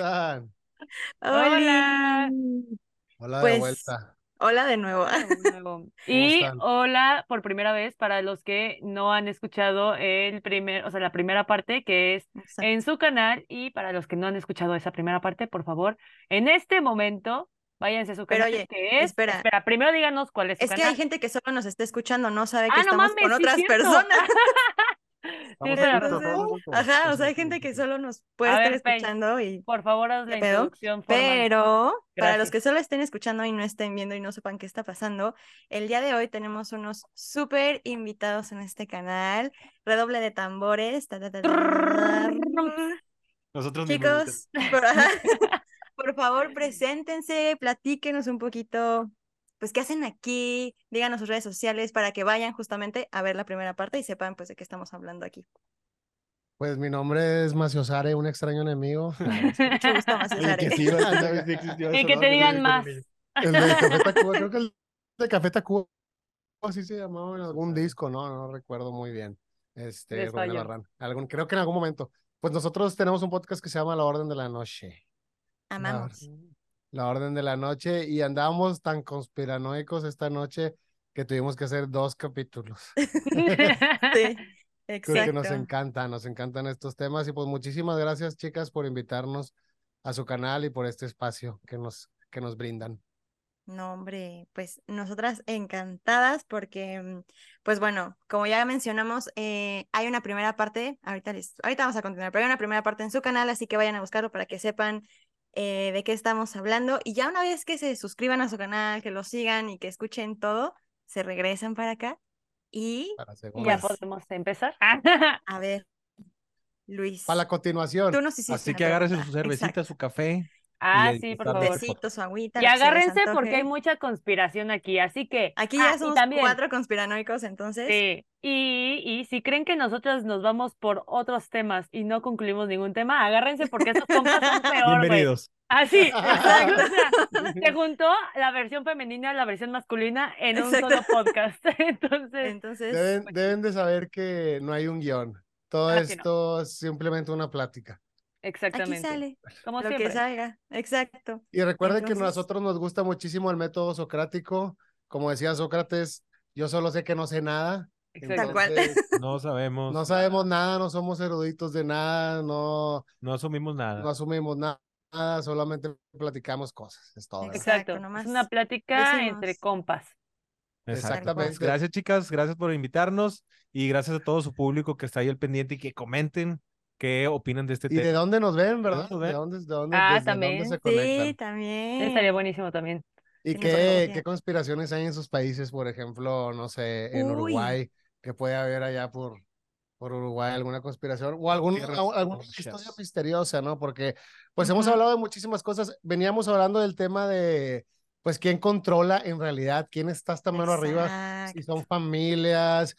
Hola. Hola de Pues, vuelta. hola de nuevo. Hola de nuevo. Y hola por primera vez para los que no han escuchado el primer, o sea, la primera parte que es Exacto. en su canal y para los que no han escuchado esa primera parte, por favor, en este momento váyanse a su Pero canal oye, que es, espera. primero díganos cuál es su Es que canal. hay gente que solo nos está escuchando, no sabe que Ah, no estamos mames, con otras personas. Entonces. Ajá, o sea, hay gente que solo nos puede A estar ver, Pei, escuchando y Por favor, haz ¿Qué la introducción. Pero para los que solo estén escuchando y no estén viendo y no sepan qué está pasando, el día de hoy tenemos unos súper invitados en este canal. Redoble de tambores. ta, ta, ta, ta, ta, ta. Nosotros mismos. Chicos, por, por favor, preséntense, platíquenos un poquito, pues, qué hacen aquí, díganos sus redes sociales para que vayan justamente a ver la primera parte y sepan, pues, de qué estamos hablando aquí. Pues mi nombre es Maciosare, un extraño enemigo. Mucho gusto, Macio que Sare. sí, ¿verdad? ¿Sabes si existió Y eso, que te digan más. El de Café Tacuba, creo que el de Café Tacuba así se llamaba en algún disco, no, no recuerdo muy bien. Este, Rubén. Albarrán. Algún, creo que en algún momento. Pues nosotros tenemos un podcast que se llama La Orden de la Noche. Amamos. La Orden de la Noche y andábamos tan conspiranoicos esta noche que tuvimos que hacer dos capítulos. Sí, Porque nos exacto. encanta, nos encantan estos temas y pues muchísimas gracias chicas por invitarnos a su canal y por este espacio que nos, que nos brindan. No, hombre, pues nosotras encantadas porque, mm, pues bueno, como ya mencionamos, eh, hay una primera parte, ahorita, les, ahorita vamos a continuar, pero hay una primera parte en su canal, así que vayan a buscarlo para que sepan eh, de qué estamos hablando. Y ya una vez que se suscriban a su canal, que lo sigan y que escuchen todo, se regresan para acá. Y, ya podemos empezar. a ver, Luis, Para la continuación. tú nos hiciste Así que agárrese su cervecita, Exacto. su café. Ah, sí, por favor. su agüita, Y agárrense porque hay mucha conspiración aquí, así que Aquí ah, ya y somos también, cuatro conspiranoicos, entonces. sí, y, y si creen que nosotros nos vamos por otros temas y no concluimos ningún tema, agárrense porque estos compas son peor. Bienvenidos. Así, exacto. O sea, se juntó la versión femenina y la versión masculina en un Exacto. solo podcast. Entonces, Entonces, Deben, deben de saber que no hay un guion. Todo Ah, no. esto es simplemente una plática. Aquí exactamente. sale Como lo siempre. que salga. Exacto. Y recuerden que a Entonces- nosotros nos gusta muchísimo el método socrático. Como decía Sócrates, yo solo sé que no sé nada. Exacto. Tal cual. Entonces, No sabemos. no sabemos nada, no somos eruditos de nada, no, No asumimos nada. no asumimos na- nada, solamente platicamos cosas. Es todo. Exacto. Exacto. nomás Es una plática decimos. entre compas. Exactamente. Gracias, chicas. Gracias por invitarnos. Y gracias a todo su público que está ahí al pendiente y que comenten qué opinan de este ¿Y de tema. dónde nos ven, verdad? ¿De ven? dónde, de dónde, Ah, desde dónde también. se Sí, también. Estaría buenísimo también. ¿Y qué, qué conspiraciones hay en sus países? Por ejemplo, no sé, en Uy. Uruguay, que puede haber allá por, por Uruguay alguna conspiración o algún, alguna historia misteriosa, ¿no? Porque pues hemos Ujú. hablado de muchísimas cosas. Veníamos hablando del tema de, pues, quién controla en realidad, quién está hasta mano arriba, si son familias.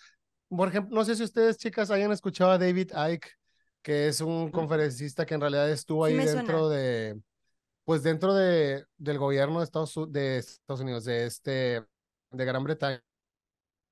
Por ejemplo, no sé si ustedes, chicas, hayan escuchado a David Icke, que es un conferencista que en realidad estuvo ahí dentro suena. de, pues dentro de, del gobierno de Estados, U- de Estados Unidos, de este, de Gran Bretaña,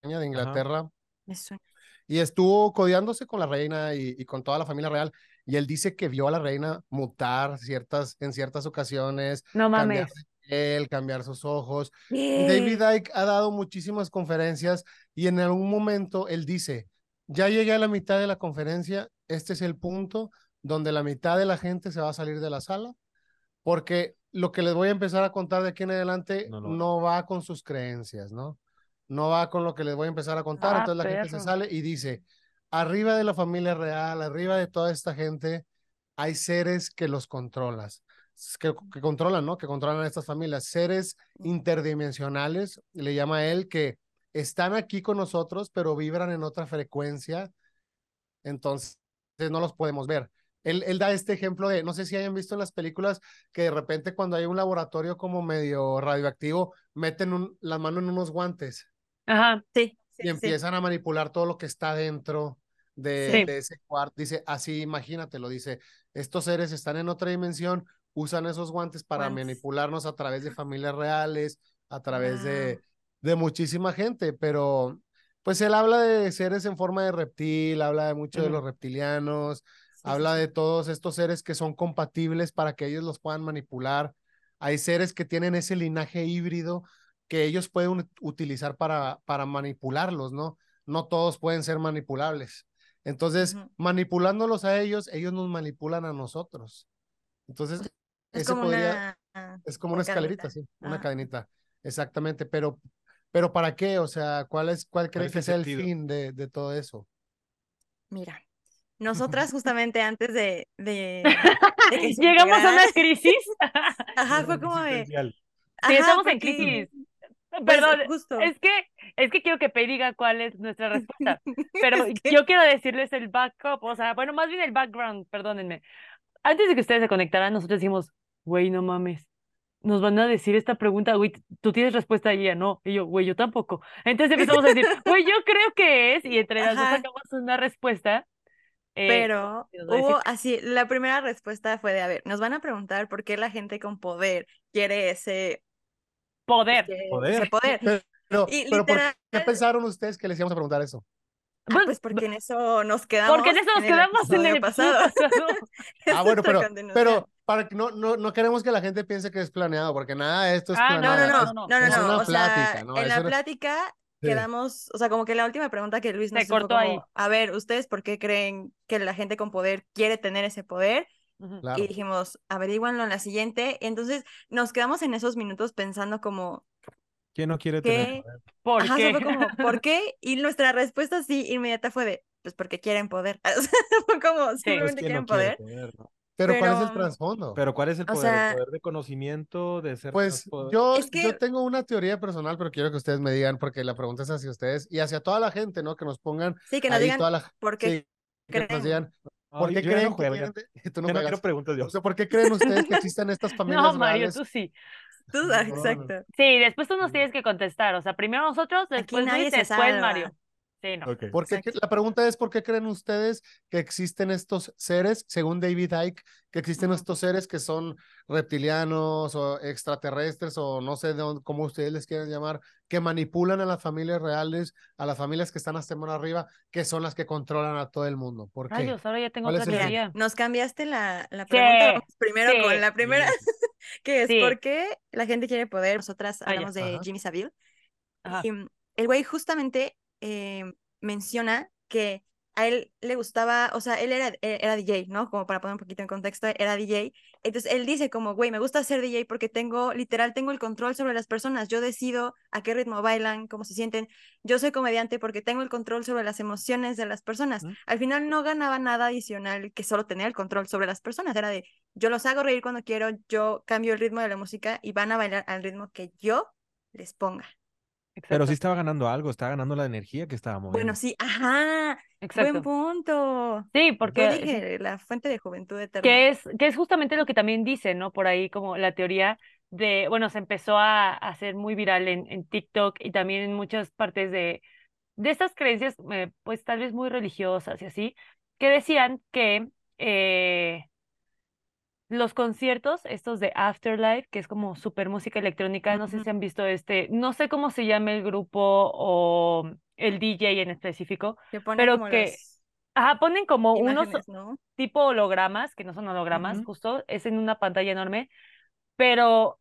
de Inglaterra, Me suena. y estuvo codeándose con la reina y, y con toda la familia real. Y él dice que vio a la reina mutar ciertas, en ciertas ocasiones, No cambiar mames. de piel, cambiar sus ojos. ¿Qué? David Icke ha dado muchísimas conferencias y en algún momento él dice, ya llegué a la mitad de la conferencia, este es el punto donde la mitad de la gente se va a salir de la sala, porque lo que les voy a empezar a contar de aquí en adelante No va con sus creencias, ¿no? No va con lo que les voy a empezar a contar, Ah, entonces la gente se perro. sale y dice, arriba de la familia real, arriba de toda esta gente, hay seres que los controlas, que, que controlan, ¿no? Que controlan a estas familias, seres interdimensionales, le llama él, que están aquí con nosotros, pero vibran en otra frecuencia, entonces no los podemos ver. Él, él da este ejemplo de, no sé si hayan visto en las películas que de repente cuando hay un laboratorio como medio radioactivo, meten un- la mano en unos guantes Ajá. Sí, sí, y sí. empiezan a manipular todo lo que está dentro de, Sí. de ese cuarto. Dice, así imagínatelo, dice, estos seres están en otra dimensión, usan esos guantes para Guantes. manipularnos a través de familias reales, a través Wow. de muchísima gente, pero pues él habla de seres en forma de reptil, habla de mucho de Ujú. los reptilianos, habla sí. de todos estos seres que son compatibles para que ellos los puedan manipular. Hay seres que tienen ese linaje híbrido que ellos pueden ut- utilizar para, para manipularlos, ¿no? No todos pueden ser manipulables. Entonces, manipulándolos a ellos, ellos nos manipulan a nosotros. Entonces, Es ese como podría, una... es como una escalerita, cadenita. sí, una cadenita, exactamente, pero, pero ¿para qué? O sea, ¿cuál es, cuál crees es que sea el fin de, de todo eso? Mira, nosotras justamente antes de, de, de que se Llegamos a una crisis. Ajá, fue como de... Sí, ajá, estamos en crisis. pues, Perdón, justo. es que, es que quiero que Pei diga cuál es nuestra respuesta. Pero Es que- yo quiero decirles el backup, o sea, bueno, más bien el background, perdónenme. Antes de que ustedes se conectaran, nosotros decimos, güey, no mames. Nos van a decir esta pregunta, güey, tú tienes respuesta y ella no. Y yo, güey, yo tampoco. Entonces empezamos a decir, güey, yo creo que es, y entre las dos Ajá. sacamos una respuesta. eh, Pero hubo así, la primera respuesta fue de, a ver, nos van a preguntar por qué la gente con poder quiere ese poder. ese- Poder. ese poder. Pero, Y pero ¿por literal- qué pensaron ustedes que les íbamos a preguntar eso? Ah, Bueno, pues porque en eso nos quedamos. Porque en eso nos el quedamos en el pasado. pasado. Ah, bueno, pero, pero para que no, no, no queremos que la gente piense que es planeado, porque nada de esto es Ah, no, No, no, planeado. no, es- no, no, es no, una o sea, plática, ¿no? en Es la una- plática Sí. quedamos, o sea, como que la última pregunta que Luis nos hizo cortó ahí. como, a ver, ¿ustedes por qué creen que la gente con poder quiere tener ese poder? Claro. Y dijimos, averiguanlo en la siguiente. Y entonces nos quedamos en esos minutos pensando como, ¿Quién no quiere tener ¿qué? poder? ¿Por Ajá, qué? como, ¿por qué? Y nuestra respuesta sí inmediata fue de, pues porque quieren poder. Sea, como, Pues, simplemente ¿quién quieren no quiere poder. poder, no? Pero ¿cuál es el pero- trasfondo? Pero ¿cuál es el O poder? sea- ¿El poder de conocimiento, de ser Pues yo, Es que- yo tengo una teoría personal, pero quiero que ustedes me digan, porque la pregunta es hacia ustedes y hacia toda la gente, ¿no? Que nos pongan Sí, que nos ahí digan toda la... por qué sí, que nos creen. digan, No, ¿por yo qué ya no creen que juego, ya. quieren- Tú no Ya no juegas. quiero preguntas yo. O sea, ¿por qué creen ustedes que existen estas familias No, Mario, reales? tú sí. Tú, ah, exacto. Sí, después tú nos tienes que contestar. O sea, primero nosotros, después nadie Luis, se después salva. Mario. Sí, no. Ok. ¿Por qué cre- Exacto. la pregunta es, ¿por qué creen ustedes que existen estos seres, según David Icke, que existen estos seres que son reptilianos o extraterrestres o no sé de dónde, cómo ustedes les quieran llamar, que manipulan a las familias reales, a las familias que están hasta más arriba, que son las que controlan a todo el mundo? ¿Por qué? Rayos, ahora ya tengo ¿Cuál otra teoría. nos cambiaste la, la pregunta. Sí, Vamos primero sí. con la primera, que es Sí. ¿por qué la gente quiere poder? Nosotras Ah, hablamos de Ajá. Jimmy Savile. Ajá. Y mm, el güey justamente eh, menciona que a él le gustaba, o sea, él era, eh, era DJ, ¿no? Como para poner un poquito en contexto, era DJ. Entonces él dice como, güey, me gusta ser DJ porque tengo, literal, tengo el control sobre las personas. Yo decido a qué ritmo bailan, cómo se sienten. Yo soy comediante porque tengo el control sobre las emociones de las personas. Al final no ganaba nada adicional que solo tener el control sobre las personas. Era de, yo los hago reír cuando quiero, yo cambio el ritmo de la música y van a bailar al ritmo que yo les ponga. Pero sí estaba ganando algo, estaba ganando la energía que estaba moviendo. Bueno, sí, ajá, Exacto. buen punto. Sí, porque dije, la fuente de juventud eterna. que es, que es justamente lo que también dice, ¿no? Por ahí como la teoría de, bueno, se empezó a, a hacer muy viral en, en TikTok y también en muchas partes de, de estas creencias, eh, pues tal vez muy religiosas y así, que decían que eh, los conciertos, estos de Afterlife, que es como super música electrónica, no sé si han visto este, no sé cómo se llama el grupo o el DJ en específico, Que pero que las ajá, ponen como unos tipo hologramas, que no son hologramas, Ujú. justo, es en una pantalla enorme, pero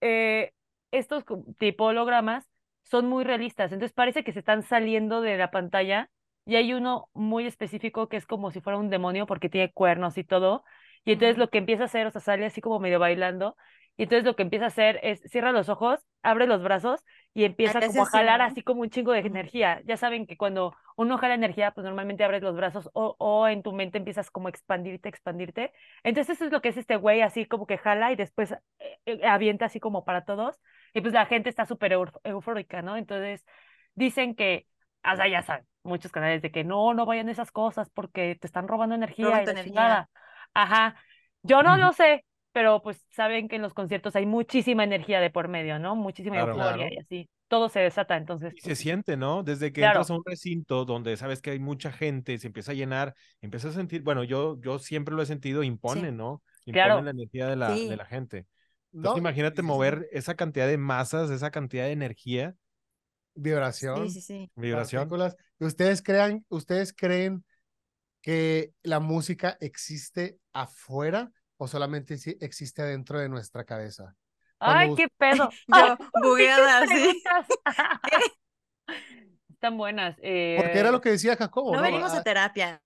eh, estos tipo hologramas son muy realistas, entonces parece que se están saliendo de la pantalla y hay uno muy específico que es como si fuera un demonio porque tiene cuernos y todo, y entonces lo que empieza a hacer, o sea, sale así como medio bailando, y entonces lo que empieza a hacer es cierra los ojos, abre los brazos y empieza como a jalar así como un chingo de energía. Ya saben que cuando uno jala energía, pues normalmente abres los brazos o, o en tu mente empiezas como a expandirte, expandirte. Entonces eso es lo que es este güey, así como que jala y después eh, eh, avienta así como para todos. Y pues la gente está súper eufórica, ¿no? Entonces dicen que, o sea, ya saben, muchos canales de que no, no vayan esas cosas porque te están robando energía Roban y energía. Ajá. Yo no lo sé, pero pues saben que en los conciertos hay muchísima energía de por medio, ¿no? Muchísima Claro. euforia Claro. y así. Todo se desata, entonces. Y se pues, siente, ¿no? Desde que Claro. entras a un recinto donde sabes que hay mucha gente, se empieza a llenar, empiezas a sentir, bueno, yo, yo siempre lo he sentido, impone, ¿no? Impone la energía de la, Sí. de la gente. No, Entonces imagínate sí, sí, sí. mover esa cantidad de masas, esa cantidad de energía, Vibración. Sí, sí, sí. vibración. ¿Ustedes crean, ustedes creen que la música existe afuera o solamente si- existe adentro de nuestra cabeza. Cuando Ay, qué pedo. Yo, bugueada. Están buenas. Porque era eh, lo que decía Jacobo, No ¿no? venimos a Ah, terapia.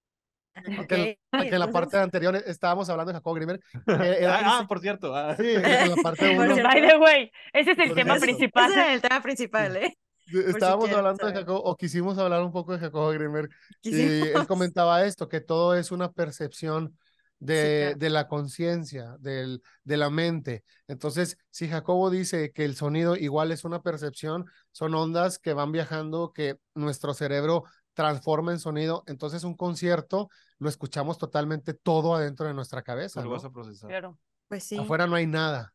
que, ¿ok? en- que en la parte anterior estábamos hablando de Grimmer. que era- Ah, por cierto. ah. sí, en la parte uno. By the way, ese es el Por tema eso. principal. Ese era el tema principal, ¿eh? Estábamos hablando de. Jacobo, o quisimos hablar un poco de Jacobo Grimmer, y él comentaba esto, que todo es una percepción de, claro. de la conciencia, del- de la mente. Entonces, si Jacobo dice que el sonido igual es una percepción, son ondas que van viajando, que nuestro cerebro transforma en sonido. Entonces, un concierto lo escuchamos totalmente todo adentro de nuestra cabeza. Lo ¿no? vas a procesar. Claro. Pues sí. Afuera no hay nada.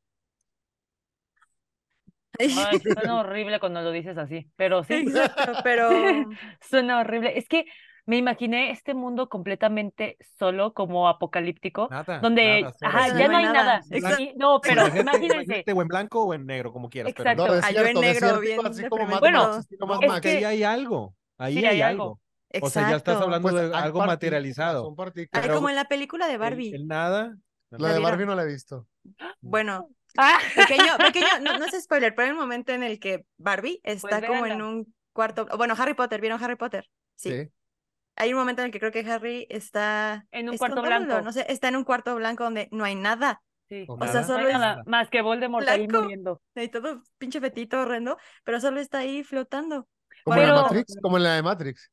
Ay, suena horrible cuando lo dices así, pero sí. Exacto, pero Suena horrible. Es que me imaginé este mundo completamente solo, como apocalíptico, Nada. donde nada, ajá, ya no no hay nada. nada. Exacto. Sí, no, pero Imagínate- imagínense. o en blanco o en negro, como quieras. pero Exacto. No, Ah, yo en negro, bien así como Mad Bueno, estilo Mad es que- ahí hay algo. Ahí Sí, hay, hay algo. algo. O sea, ya estás exacto. hablando Pues de algo materializado. Ay, como en la película de El- Barbie. el nada. La ¿La de? Barbie no la he visto. Bueno, Ah, pequeño, pequeño, no, no es spoiler, pero hay un momento en el que Barbie está como en un cuarto. Bueno, Harry Potter, ¿vieron Harry Potter? Sí. Sí. Hay un momento en el que creo que Harry está. En un cuarto blanco. No sé, está en un cuarto blanco donde no hay nada. sí. O O sea. No solo hay es nada más que Voldemort ahí blanco. muriendo. y todo pinche fetito horrendo, pero solo está ahí flotando. Como en la Matrix, como en la de Matrix.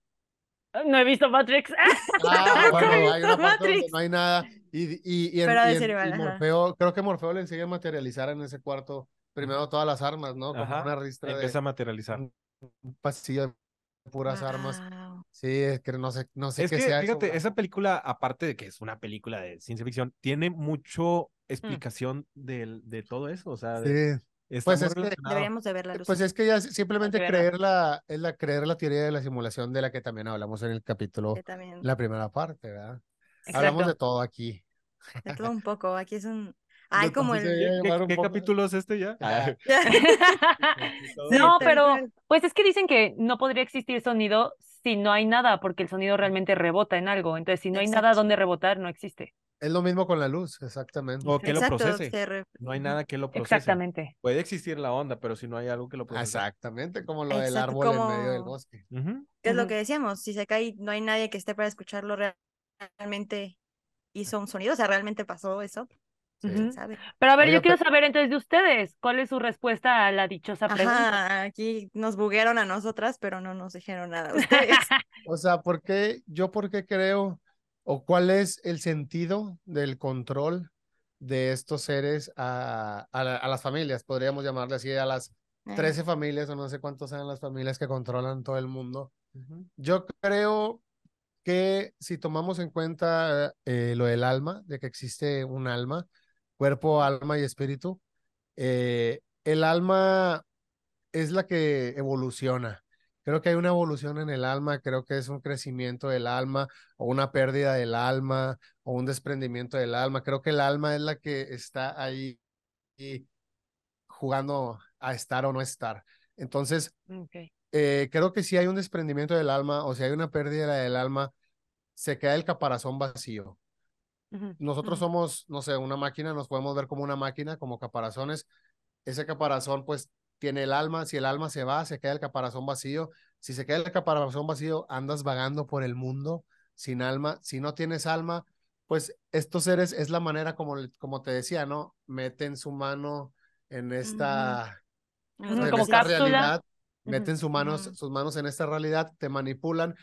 No he visto Matrix. Ah, bueno, hay una parte donde Matrix. no hay nada. Y, y, y, en- en-. Morfeo, creo que Morfeo le enseña a materializar en ese cuarto primero todas las armas, ¿no? Como Ajá. una ristra de Empieza a materializar. un pasillo de puras armas. Sí, es que no sé, no sé Es qué que, sea fíjate, esa película, aparte de que es una película de ciencia ficción, tiene mucho explicación del- de todo eso. O sea, de- Sí, Pues es que-. Deberíamos de verla, pues es que ya simplemente creer la, es la creer la teoría de la simulación de la que también hablamos en el capítulo, la primera parte, ¿verdad? Exacto. Hablamos de todo aquí. De todo un poco. Aquí es un. Ay, como el. ¿Qué, capítulo es este ya? Ah. No, pero pues es que dicen que no podría existir sonido si no hay nada, porque el sonido realmente rebota en algo. Entonces, si no hay nada donde rebotar, no existe. Es lo mismo con la luz, exactamente. O que lo procese. re- No hay nada que lo procese. Exactamente. Puede existir la onda, pero si no hay algo que lo procese. Exactamente, como lo del árbol en medio del como- bosque. ¿Qué es lo que decíamos? Si se cae, no hay nadie que esté para escucharlo real- realmente hizo un sonido, o sea, realmente pasó eso. Sí. Pero a ver, yo quiero saber entonces de ustedes, ¿cuál es su respuesta a la dichosa pregunta? Ajá, aquí nos buguearon a nosotras, pero no nos dijeron nada. Ustedes. O sea, ¿por qué, yo por qué creo, o cuál es el sentido del control de estos seres a, a, la- a las familias? Podríamos llamarle así, a las Eh, 13 familias, o no sé cuántos sean las familias que controlan todo el mundo. Yo creo que si tomamos en cuenta eh, lo del alma, de que existe un alma, cuerpo, alma y espíritu, eh, el alma es la que evoluciona. Creo que hay una evolución en el alma, creo que es un crecimiento del alma o una pérdida del alma o un desprendimiento del alma. Creo que el alma es la que está ahí jugando a estar o no estar. Entonces. Eh, creo que si hay un desprendimiento del alma o si hay una pérdida del alma, se queda el caparazón vacío. Nosotros Mm. somos, no sé, una máquina, nos podemos ver como una máquina, como caparazones. Ese caparazón, pues, tiene el alma. Si el alma se va, se queda el caparazón vacío. Si se queda el caparazón vacío, andas vagando por el mundo sin alma. Si no tienes alma, pues estos seres es la manera como, como te decía, ¿no? Meten su mano en esta, en como esta realidad. Meten sus manos, sus manos en esta realidad, te manipulan.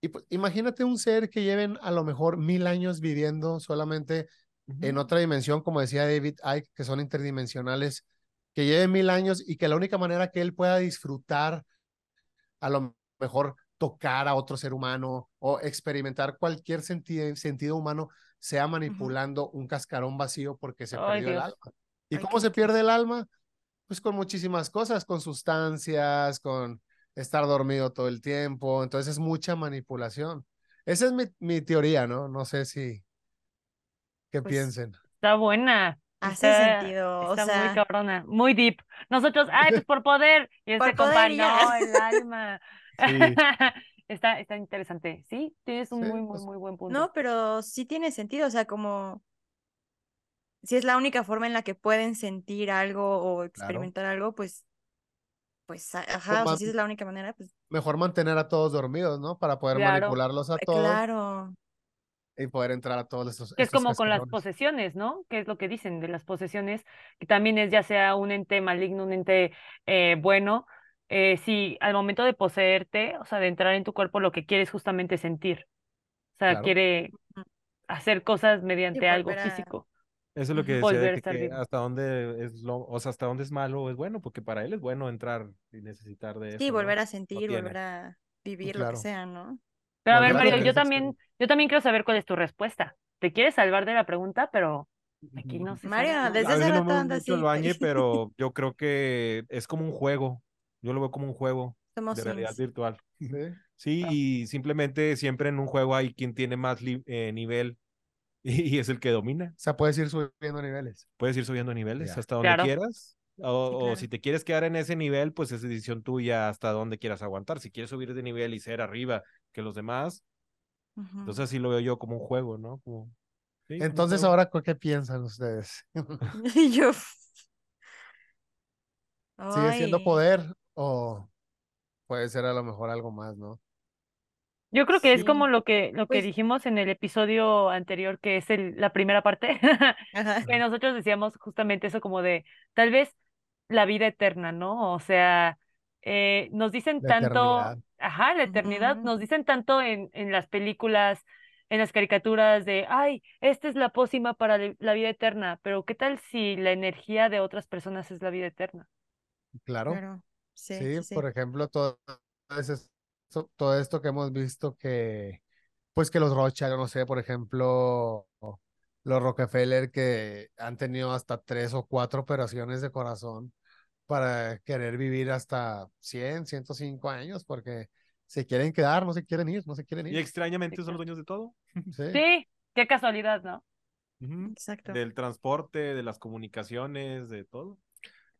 Y pues, imagínate un ser que lleven a lo mejor mil años viviendo solamente en otra dimensión, como decía David Icke, que son interdimensionales, que lleven mil años y que la única manera que él pueda disfrutar, a lo mejor tocar a otro ser humano o experimentar cualquier sentido, sentido humano, sea manipulando un cascarón vacío porque se Ay, perdió el Dios. alma. ¿Y Ay, cómo qué se pierde el alma? Pues con muchísimas cosas, con sustancias, con estar dormido todo el tiempo. Entonces es mucha manipulación. Esa es mi, mi teoría, ¿no? No sé si qué Pues, piensen. Está buena. Hace Está- sentido, o Está sea- muy cabrona, muy deep. Nosotros, ay, pues por poder. Y Por este compa, no, el alma. Sí. está, está interesante. Sí, tienes un Sí, muy, muy, pues, muy buen punto. No, pero sí tiene sentido, o sea, como si es la única forma en la que pueden sentir algo o experimentar algo, pues, pues, ajá, o sea, si es la única manera, pues, Mejor mantener a todos dormidos, ¿no? Para poder Claro. manipularlos a eh, todos claro. y poder entrar a todos estos. Que es estos como con las posesiones, ¿no? Que es lo que dicen de las posesiones, que también es ya sea un ente maligno, un ente eh, bueno, eh, si al momento de poseerte, o sea, de entrar en tu cuerpo, lo que quiere es justamente sentir. O sea, Claro. quiere hacer cosas mediante algo a- físico. Eso es lo que decía de Volver a que, estar que vivo. hasta dónde es lo, o sea, hasta dónde es malo o es bueno, porque para él es bueno entrar y necesitar de eso. Sí, ¿no? volver a sentir, volver a vivir lo que sea, ¿no? Pero a ver, Mario, yo también, yo también quiero saber cuál es tu respuesta. ¿Te quieres salvar de la pregunta? Pero aquí no se Mario, ¿no? desde no rato mucho así. bañe, pero yo creo que es como un juego. Yo lo veo como un juego Somos de realidad Sims. virtual. Sí. Sí, y simplemente siempre en un juego hay quien tiene más eh, nivel y, es el que domina. O sea, puedes ir subiendo niveles. Puedes ir subiendo niveles Ya. hasta donde Claro. quieras. O, Sí, o si te quieres quedar en ese nivel, pues es decisión tuya hasta donde quieras aguantar. Si quieres subir de nivel y ser arriba que los demás, entonces así lo veo yo como un juego, ¿no? Como, sí, Entonces, ahora, ¿qué piensan ustedes? Y yo. ¿Sigue siendo poder o puede ser a lo mejor algo más, no? Yo creo que es como lo que, lo que Pues- dijimos en el episodio anterior, que es el, la primera parte, que nosotros decíamos justamente eso como de tal vez la vida eterna, ¿no? O sea, eh, nos dicen La tanto, eternidad. ajá, la eternidad, nos dicen tanto en, en las películas, en las caricaturas de, ay, esta es la pócima para la vida eterna, pero ¿qué tal si la energía de otras personas es la vida eterna? Claro. Claro. Sí, Sí, por ejemplo, todo, ese- so- todo esto que hemos visto que, pues que los Rothschild, no sé, por ejemplo, los Rockefeller que han tenido hasta tres o cuatro operaciones de corazón para querer vivir hasta 100, 105 años, porque se quieren quedar, no se quieren ir, no se quieren Y ir. extrañamente Sí, son los dueños de todo. Sí. Sí, qué casualidad, ¿no? Ujú. Exacto. Del transporte, de las comunicaciones, de todo.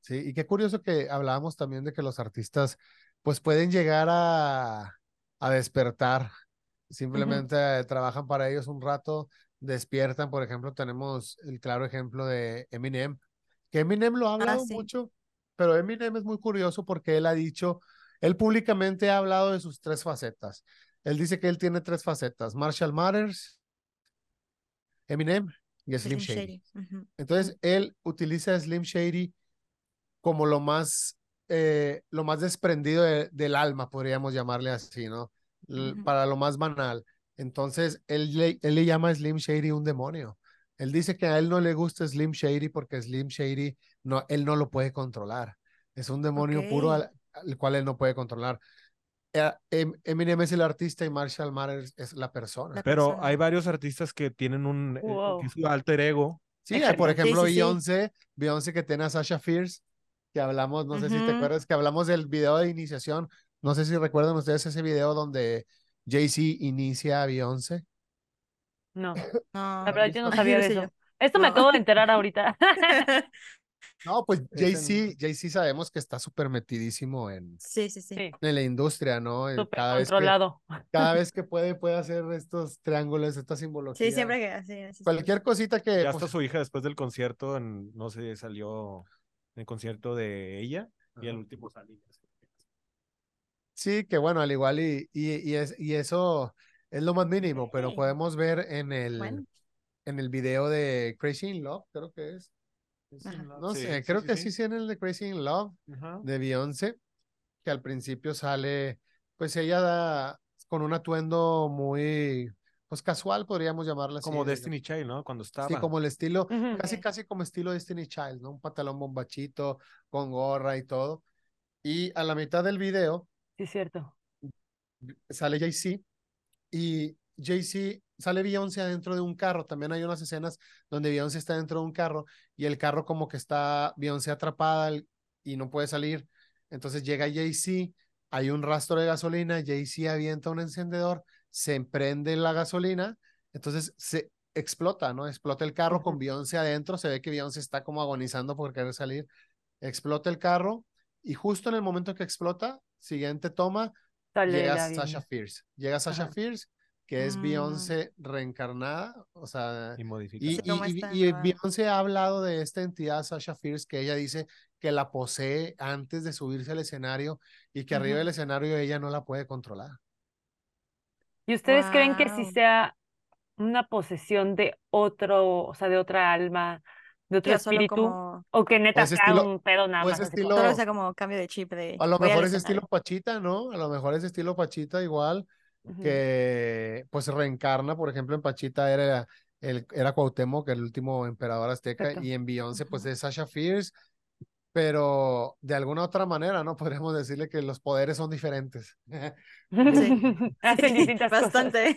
Sí, y qué curioso que hablábamos también de que los artistas pues pueden llegar a, a despertar, simplemente trabajan para ellos un rato, despiertan, por ejemplo, tenemos el claro ejemplo de Eminem, que Eminem lo ha hablado sí. mucho, pero Eminem es muy curioso porque él ha dicho, él públicamente ha hablado de sus tres facetas. Él dice que él tiene tres facetas, Marshall Mathers, Eminem y Slim, Slim Shady. Entonces, él utiliza a Slim Shady como lo más, eh, lo más desprendido de- del alma, podríamos llamarle así, ¿no? L-. Para lo más banal. Entonces, él le, él le llama a Slim Shady un demonio. Él dice que a él no le gusta Slim Shady porque Slim Shady, no, él no lo puede controlar. Es un demonio puro al, al cual él no puede controlar. Eh, Em- Eminem es el artista y Marshall Mathers es la persona. La Pero persona. hay varios artistas que tienen un, eh, Wow. que es su alter ego. Sí, hay, por ejemplo, Sí, sí, sí. Beyoncé, Beyoncé que tiene a Sasha Fierce, que hablamos, no sé si te acuerdas, que hablamos del video de iniciación. No sé si recuerdan ustedes ese video donde Jay-Z inicia a Beyoncé. No, No. la verdad yo no sabía de eso. Esto me acabo de enterar ahorita. No, pues Es Jay-Z, Jay-Z sabemos que está súper metidísimo en, Sí, sí, sí. En la industria, ¿no? Eh, súper Cada vez que, controlado. cada vez que puede, puede hacer estos triángulos, esta simbología. Sí, siempre que así. así, sí. Cualquier cosita que, Ya hasta pues, su hija después del concierto, en, no sé, salió el concierto de ella y el Ajá. último salió. Sí, que bueno, al igual y, y, y, es, y eso es lo más mínimo, pero podemos ver en el, Bueno. en el video de Crazy in Love, creo que es. No Sí, sé, sí, creo sí, que sí. sí, sí en el de Crazy in Love Ajá. de Beyoncé, que al principio sale, pues ella da con un atuendo muy, pues casual, podríamos llamarla así. Como de- Destiny Child, ¿no? Cuando estaba. Sí, como el estilo, Ujú. casi, Ok. casi como estilo Destiny Child, ¿no? Un pantalón bombachito, con gorra y todo. Y a la mitad del video Sí, es cierto. sale Jay-Z y Jay-Z sale Beyoncé adentro de un carro. También hay unas escenas donde Beyoncé está dentro de un carro y el carro como que está Beyoncé atrapada y no puede salir. Entonces llega Jay-Z, hay un rastro de gasolina, Jay-Z avienta un encendedor, se emprende la gasolina, entonces se explota, ¿no? Explota el carro con. Beyoncé adentro, se ve que Beyoncé está como agonizando por querer salir. Explota el carro y justo en el momento que explota, siguiente toma, Sale llega Sasha. Fierce. Llega Sasha Ajá. Fierce, que es Mm. Beyoncé reencarnada, o sea, Y y, y- y- Beyoncé ha hablado de esta entidad, Sasha Fierce, que ella dice que la posee antes de subirse al escenario y que arriba Ujú. del escenario ella no la puede controlar. ¿Y ustedes creen que sí Guau. sea una posesión de otro, o sea, de otra alma, de otro o espíritu? como, O que neta ese sea estilo- un pedo nada o más estilo- solo sea como cambio de chip de A lo mejor es estilo. Pachita, ¿no? A lo mejor es estilo Pachita igual, que pues reencarna, por ejemplo, en Pachita era, el, era Cuauhtémoc, el último emperador azteca, Exacto. y en Beyoncé pues es Sasha Fierce, pero de alguna otra manera, ¿no? Podríamos decirle que los poderes son diferentes. Hacen Sí, distintas cosas. bastante.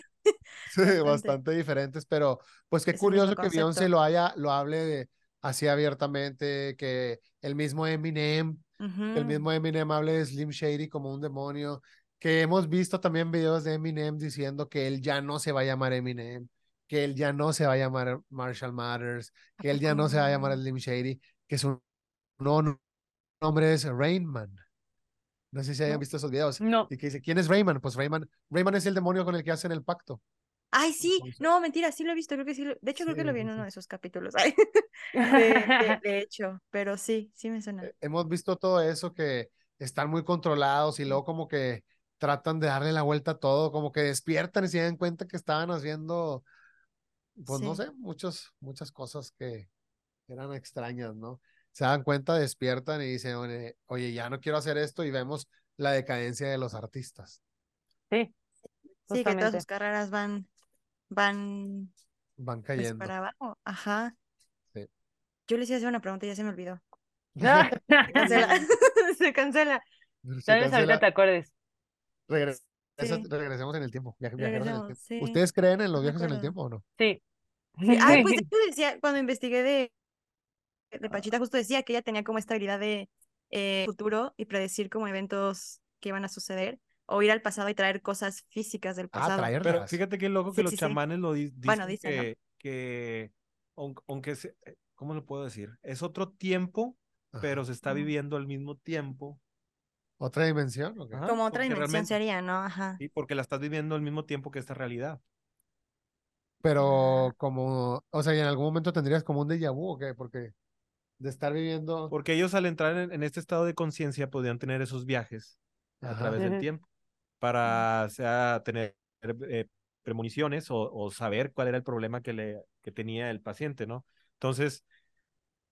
Sí, Bastante. bastante diferentes, pero pues qué Es curioso que Beyoncé lo haya, lo hable de- así abiertamente, que el mismo Eminem, que el mismo Eminem hable de Slim Shady como un demonio, que hemos visto también videos de Eminem diciendo que él ya no se va a llamar Eminem, que él ya no se va a llamar Marshall Matters, que él ya no se va a llamar? Slim Shady, que su nuevo nombre es Rainman. No sé si hayan No. visto esos videos. No. Y que dice, ¿quién es Rayman? Pues Rayman, Rayman es el demonio con el que hacen el pacto. Ay, sí, no, mentira, sí lo he visto, creo que sí. lo- De hecho, creo que lo vi en uno de esos capítulos. De, de- de hecho, pero sí, sí me suena. Eh, hemos visto todo eso que están muy controlados y luego como que tratan de darle la vuelta a todo, como que despiertan y se dan cuenta que estaban haciendo, pues no sé, muchos, muchas cosas que eran extrañas, ¿no? Se dan cuenta, despiertan y dicen, oye, oye, ya no quiero hacer esto y vemos la decadencia de los artistas. Sí, Sí, que todas sus carreras van, van Van pues, cayendo. para abajo. Aja. Sí. Yo les iba a hacer una pregunta y ya se me olvidó. Ah. Se cancela. se cancela. Tal vez ahorita te acuerdes. Sí. regresemos en el tiempo. viaje- viajeros en el Regresemos, tiempo. sí. ¿Ustedes creen en los No viajes en el tiempo o no? Sí. Sí, Ay, pues de hecho decía, cuando investigué de, de Pachita, justo decía que ella tenía como esta habilidad de eh, futuro y predecir como eventos que iban a suceder o ir al pasado y traer cosas físicas del Ah, pasado. traerlas. Pero fíjate qué loco que Sí, los sí, sí. chamanes lo di- dicen Bueno, dicen, ¿no? que, que aun- aunque se, eh, ¿cómo lo puedo decir? Es otro tiempo, pero se está viviendo al mismo tiempo. ¿Otra dimensión? ¿o qué? Ajá, como otra dimensión sería, ¿no? Ajá. Sí, porque la estás viviendo al mismo tiempo que esta realidad. Pero como, o sea, y en algún momento tendrías como un déjà vu o qué, porque de estar viviendo. Porque ellos al entrar en, en este estado de conciencia podían tener esos viajes a Ajá. través del tiempo para sea tener eh, premoniciones o, o saber cuál era el problema que, le, que tenía el paciente, ¿no? Entonces,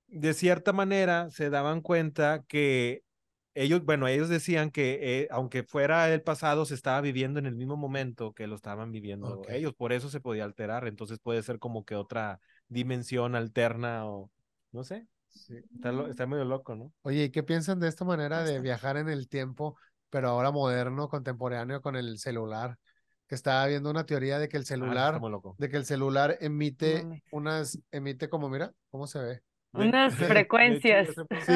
de cierta manera se daban cuenta que ellos, bueno, ellos decían que eh, aunque fuera el pasado, se estaba viviendo en el mismo momento que lo estaban viviendo ellos, por eso se podía alterar, entonces puede ser como que otra dimensión alterna o no sé, Sí. está, lo- está medio loco, ¿no? Oye, ¿y qué piensan de esta manera de viajar en el tiempo, pero ahora moderno, contemporáneo con el celular? Que estaba viendo una teoría de que el Ah, celular, de que el celular emite unas, emite como, mira, ¿cómo se ve? De- Unas de frecuencias. Sí,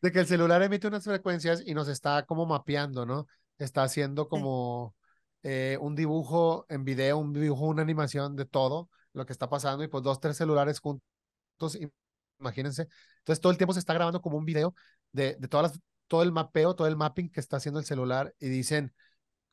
de que el celular emite unas frecuencias y nos está como mapeando, ¿no? Está haciendo como eh, un dibujo en video, un dibujo, una animación de todo lo que está pasando y pues dos, tres celulares juntos, imagínense. Entonces todo el tiempo se está grabando como un video de, de todas las, todo el mapeo, todo el mapping que está haciendo el celular y dicen,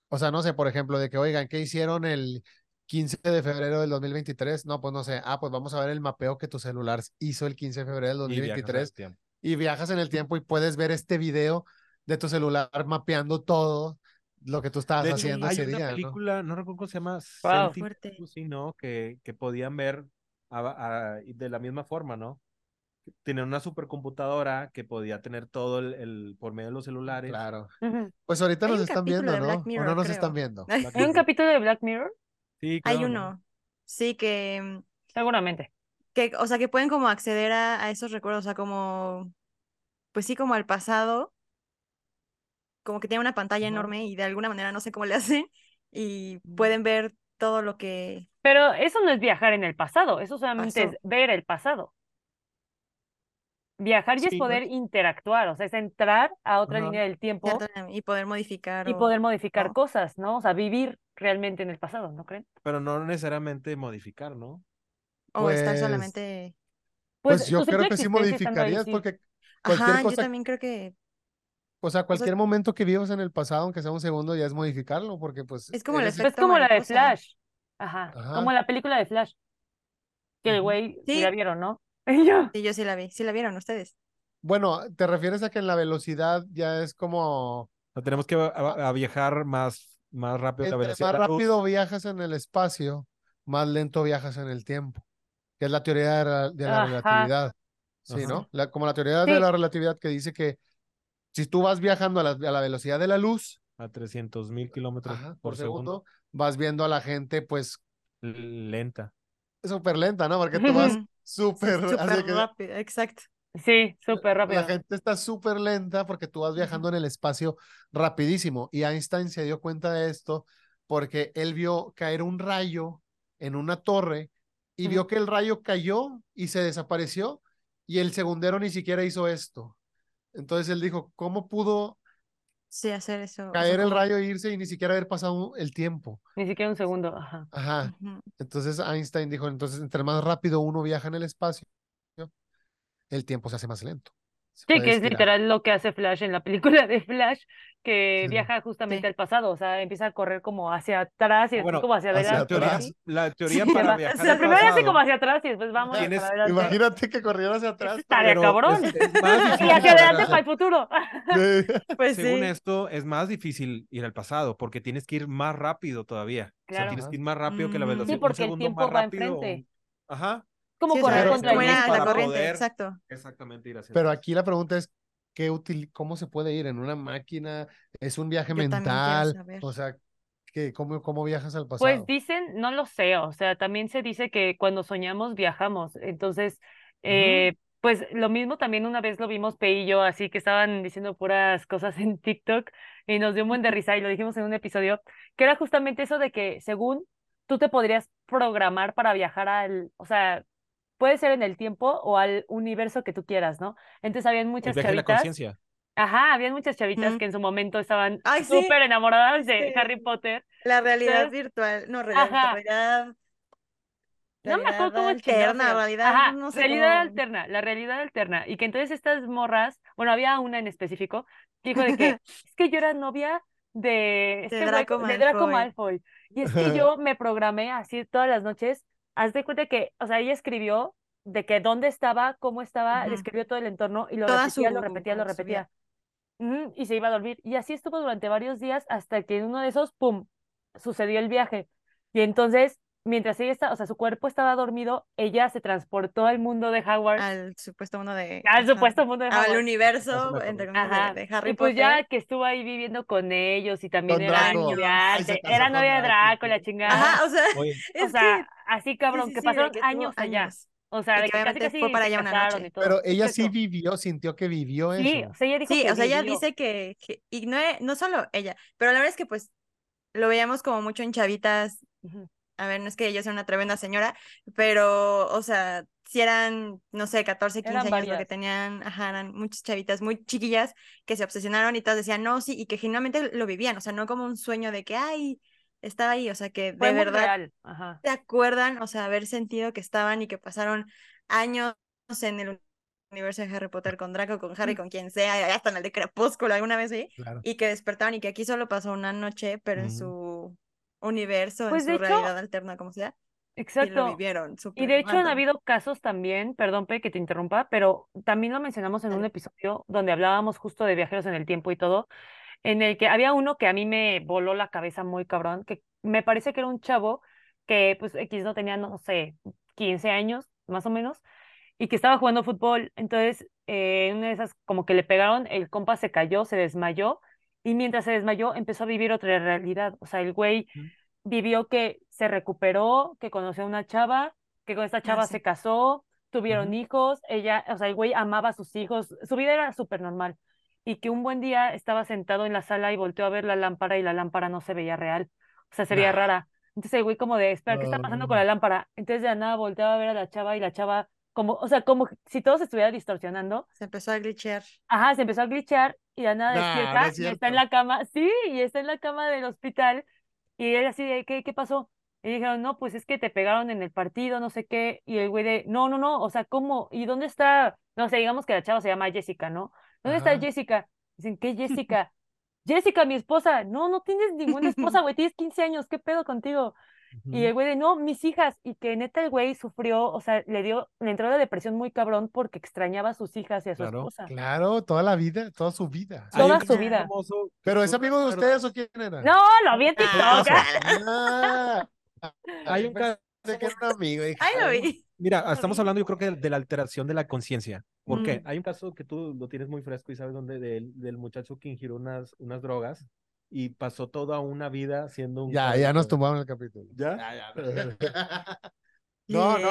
o sea, no sé, por ejemplo, de que, oigan, ¿qué hicieron el 15 de febrero del 2023? No, pues no sé, ah, pues vamos a ver el mapeo que tu celular hizo el 15 de febrero del y viajas 2023 y viajas en el tiempo y puedes ver este video de tu celular mapeando todo lo que tú estabas De hecho, haciendo hay ese una día, ¿no? película, ¿no? recuerdo cómo se llama, Wow. Algo así, ¿no? Que, que podían ver a- a- de la misma forma, ¿no? Tenían una supercomputadora que podía tener todo el, el- por medio de los celulares. Claro. Pues ahorita Hay nos están viendo, ¿no? Black ¿O Mirror, no nos creo. están viendo? Hay ¿Hay un Mirror. capítulo de Black Mirror? Sí, Hay creo, ¿no? uno. Sí, que, mm, Seguramente. que, o sea, que pueden como acceder a, a esos recuerdos, o sea, como, pues sí, como al pasado, como que tiene una pantalla enorme y de alguna manera no sé cómo le hacen y Mm. pueden ver todo lo que, Pero eso no es viajar en el pasado, eso solamente Pasó. es ver el pasado. Viajar ya es poder interactuar, o sea, es entrar a otra línea del tiempo y poder modificar y o- poder modificar ¿no? cosas, ¿no? O sea, vivir realmente en el pasado, ¿no creen? Pero no necesariamente modificar, ¿no? o estar Pues- solamente, Pues Pues yo creo que sí ahí, modificarías porque cualquier ajá, yo cosa, también creo que, O sea, cualquier momento que vivas en el pasado, aunque sea un segundo, ya es modificarlo, porque pues... Es como el eres- Es efecto como la de. Flash. Ajá. Ajá. Como la película de Flash. Que el güey sí la vieron, ¿no? Y yo. Sí, yo sí la vi. ¿Sí la vieron ustedes? Bueno, ¿te refieres a que en la velocidad ya es como... No, tenemos que a, a- a viajar más, más rápido que la Entre velocidad más rápido viajas en el espacio, más lento viajas en el tiempo, que es la teoría de la, de la Ajá. relatividad. Sí, Ajá. ¿no? La- como la teoría de la relatividad que dice que si tú vas viajando a la, a la velocidad de la luz, A 300 mil kilómetros ajá, por, por segundo. segundo, vas viendo a la gente pues Lenta. súper lenta, ¿no? Porque tú vas súper... rápido, exacto. Sí, súper rápido. La gente está súper lenta porque tú vas viajando en el espacio rapidísimo. Y Einstein se dio cuenta de esto porque él vio caer un rayo en una torre y vio que el rayo cayó y se desapareció y el segundero ni siquiera hizo esto. Entonces él dijo, ¿cómo pudo Sí, hacer eso. o sea, caer el rayo e irse y ni siquiera haber pasado el tiempo? Ni siquiera un segundo. Ajá. Ajá. Entonces Einstein dijo, entonces entre más rápido uno viaja en el espacio, el tiempo se hace más lento. Se Sí, que es estirar. literal lo que hace Flash en la película de Flash, que Sí. viaja justamente Sí. al pasado, o sea, empieza a correr como hacia atrás y después Bueno, como hacia hacia La adelante. atrás. la teoría Sí, para viajar la al primera hace pasado como hacia atrás y después vamos adelante. Imagínate que corriera hacia atrás. Estaría pero cabrón. es- es más Y hacia adelante para el futuro. Sí. Pues Según sí. esto, es más difícil ir al pasado porque tienes que ir más rápido todavía. O sea, Claro. tienes que ir más rápido que la velocidad. Sí, un porque el segundo tiempo más va rápido, enfrente. un- Ajá. Como Sí, o sea, correr contra el la corriente, poder- exacto. Exactamente ir hacia Pero aquí la pregunta es, ¿qué util- ¿cómo se puede ir? ¿En una máquina? ¿Es un viaje Yo mental? O sea, ¿qué, cómo, ¿cómo viajas al Pues pasado? dicen, no lo sé, o sea, también se dice que cuando soñamos viajamos. Entonces, eh, pues lo mismo también una vez lo vimos Pe y yo, así que estaban diciendo puras cosas en TikTok y nos dio un buen de risa y lo dijimos en un episodio, que era justamente eso de que según tú te podrías programar para viajar al, o sea, puede ser en el tiempo o al universo que tú quieras, ¿no? Entonces habían El muchas viaje de la chavitas. conciencia. Ajá, habían muchas chavitas que en su momento estaban sí, súper enamoradas de este, Harry Potter. La realidad ¿Sabes? virtual, no, realidad, No me acuerdo cómo alterna, realidad, Ajá, no sé realidad cómo. alterna, la realidad alterna. Y que entonces estas morras, bueno, había una en específico que dijo de que es que yo era novia de este Draco de Draco. Malfoy. Y es que yo me programé así todas las noches. Haz de cuenta que, o sea, ella escribió de que dónde estaba, cómo estaba, Ujú. describió todo el entorno y lo Toda repetía, lo repetía, lo repetía. Y se iba a dormir. Y así estuvo durante varios días hasta que en uno de esos, ¡pum!, sucedió el viaje. Y entonces, mientras ella estaba, o sea, su cuerpo estaba dormido, ella se transportó al mundo de Howard, Al supuesto mundo de. al ajá, supuesto mundo de Al Howard. Eso universo, entre comillas, Ajá. de, de Harry Y pues Potter. ya que estuvo ahí viviendo con ellos y también Con era Ay, era novia de Draco. La chingada. Ajá, o sea, Oye, O sea, así que. cabrón, sí, que sí, de pasaron que años allá. años. O sea, de que que casi casi fue para allá una noche. y todo. Pero ella sí vivió, sintió que vivió Sí, eso. o sea, ella dijo Sí, que o sea, ella dice que, que y no, e- no solo ella, pero la verdad es que pues lo veíamos como mucho en chavitas, a ver, no es que ella sea una tremenda señora, pero, o sea, si eran, no sé, 14, 15 Eran años lo que tenían, ajá, eran muchas chavitas muy chiquillas que se obsesionaron y todas decían, no, sí, y que genuinamente lo vivían, o sea, no como un sueño de que, ay, estaba ahí, o sea, que de verdad real. Ajá. se acuerdan, o sea, haber sentido que estaban y que pasaron años en el universo de Harry Potter con Draco, con Harry, con quien sea, y hasta en el de Crepúsculo alguna vez, ¿sí? Claro. Y que despertaron y que aquí solo pasó una noche, pero en Ujú. su universo, Pues, en su hecho, realidad alterna, como sea, y lo Exacto. vivieron Y de hecho han habido casos también, perdón, Pe, que te interrumpa, pero también lo mencionamos en un episodio donde hablábamos justo de viajeros en el tiempo y todo, en el que había uno que a mí me voló la cabeza muy cabrón, que me parece que era un chavo que pues X no tenía, no sé, 15 años, más o menos, y que estaba jugando fútbol. Entonces, eh, una de esas como que le pegaron, el compa se cayó, se desmayó, y mientras se desmayó empezó a vivir otra realidad. O sea, el güey vivió que se recuperó, que conoció a una chava, que con esta chava sí. se casó, tuvieron hijos, ella, o sea, el güey amaba a sus hijos, su vida era súper normal. Y que un buen día estaba sentado en la sala y volteó a ver la lámpara y la lámpara no se veía real. O sea, se veía Nah. rara. Entonces el güey como de, espera, ¿qué está pasando con la lámpara? Entonces de la nada volteaba a ver a la chava y la chava como, o sea, como si todo se estuviera distorsionando. Se empezó a glitchear. Ajá, se empezó a glitchar y de la nada Nah, despierta no es y está en la cama, sí, y está en la cama del hospital y él así de, ¿qué, qué pasó? Y dijeron, no, pues es que te pegaron en el partido, no sé qué, y el güey de, no, no, no, o sea, ¿cómo? ¿Y dónde está? No sé, digamos que la chava se llama Jessica, ¿no? ¿Dónde está. Jessica? Dicen, ¿qué Jessica? Jessica, mi esposa. No, no tienes ninguna esposa, güey, tienes 15 años, ¿qué pedo contigo? Y el güey de, no, mis hijas, y que neta el güey sufrió, o sea, le dio, le entró la depresión muy cabrón porque extrañaba a sus hijas y a su Claro, esposa. Claro, toda la vida, toda su vida. Toda su vida. famoso Pero es amigo de pero ustedes o quién era? No, lo vi en TikTok. Ah, Hay un caso pensé que era un amigo. Ay, lo "Ay, vi. Mira, lo estamos hablando yo creo que de la alteración de la conciencia. ¿Por qué? Mm. Hay un caso que tú lo tienes muy fresco y sabes dónde, del, del muchacho que ingirió unas, unas drogas y pasó toda una vida siendo un... Ya, ya nos tumbaron el capítulo. ¿Ya? No, no,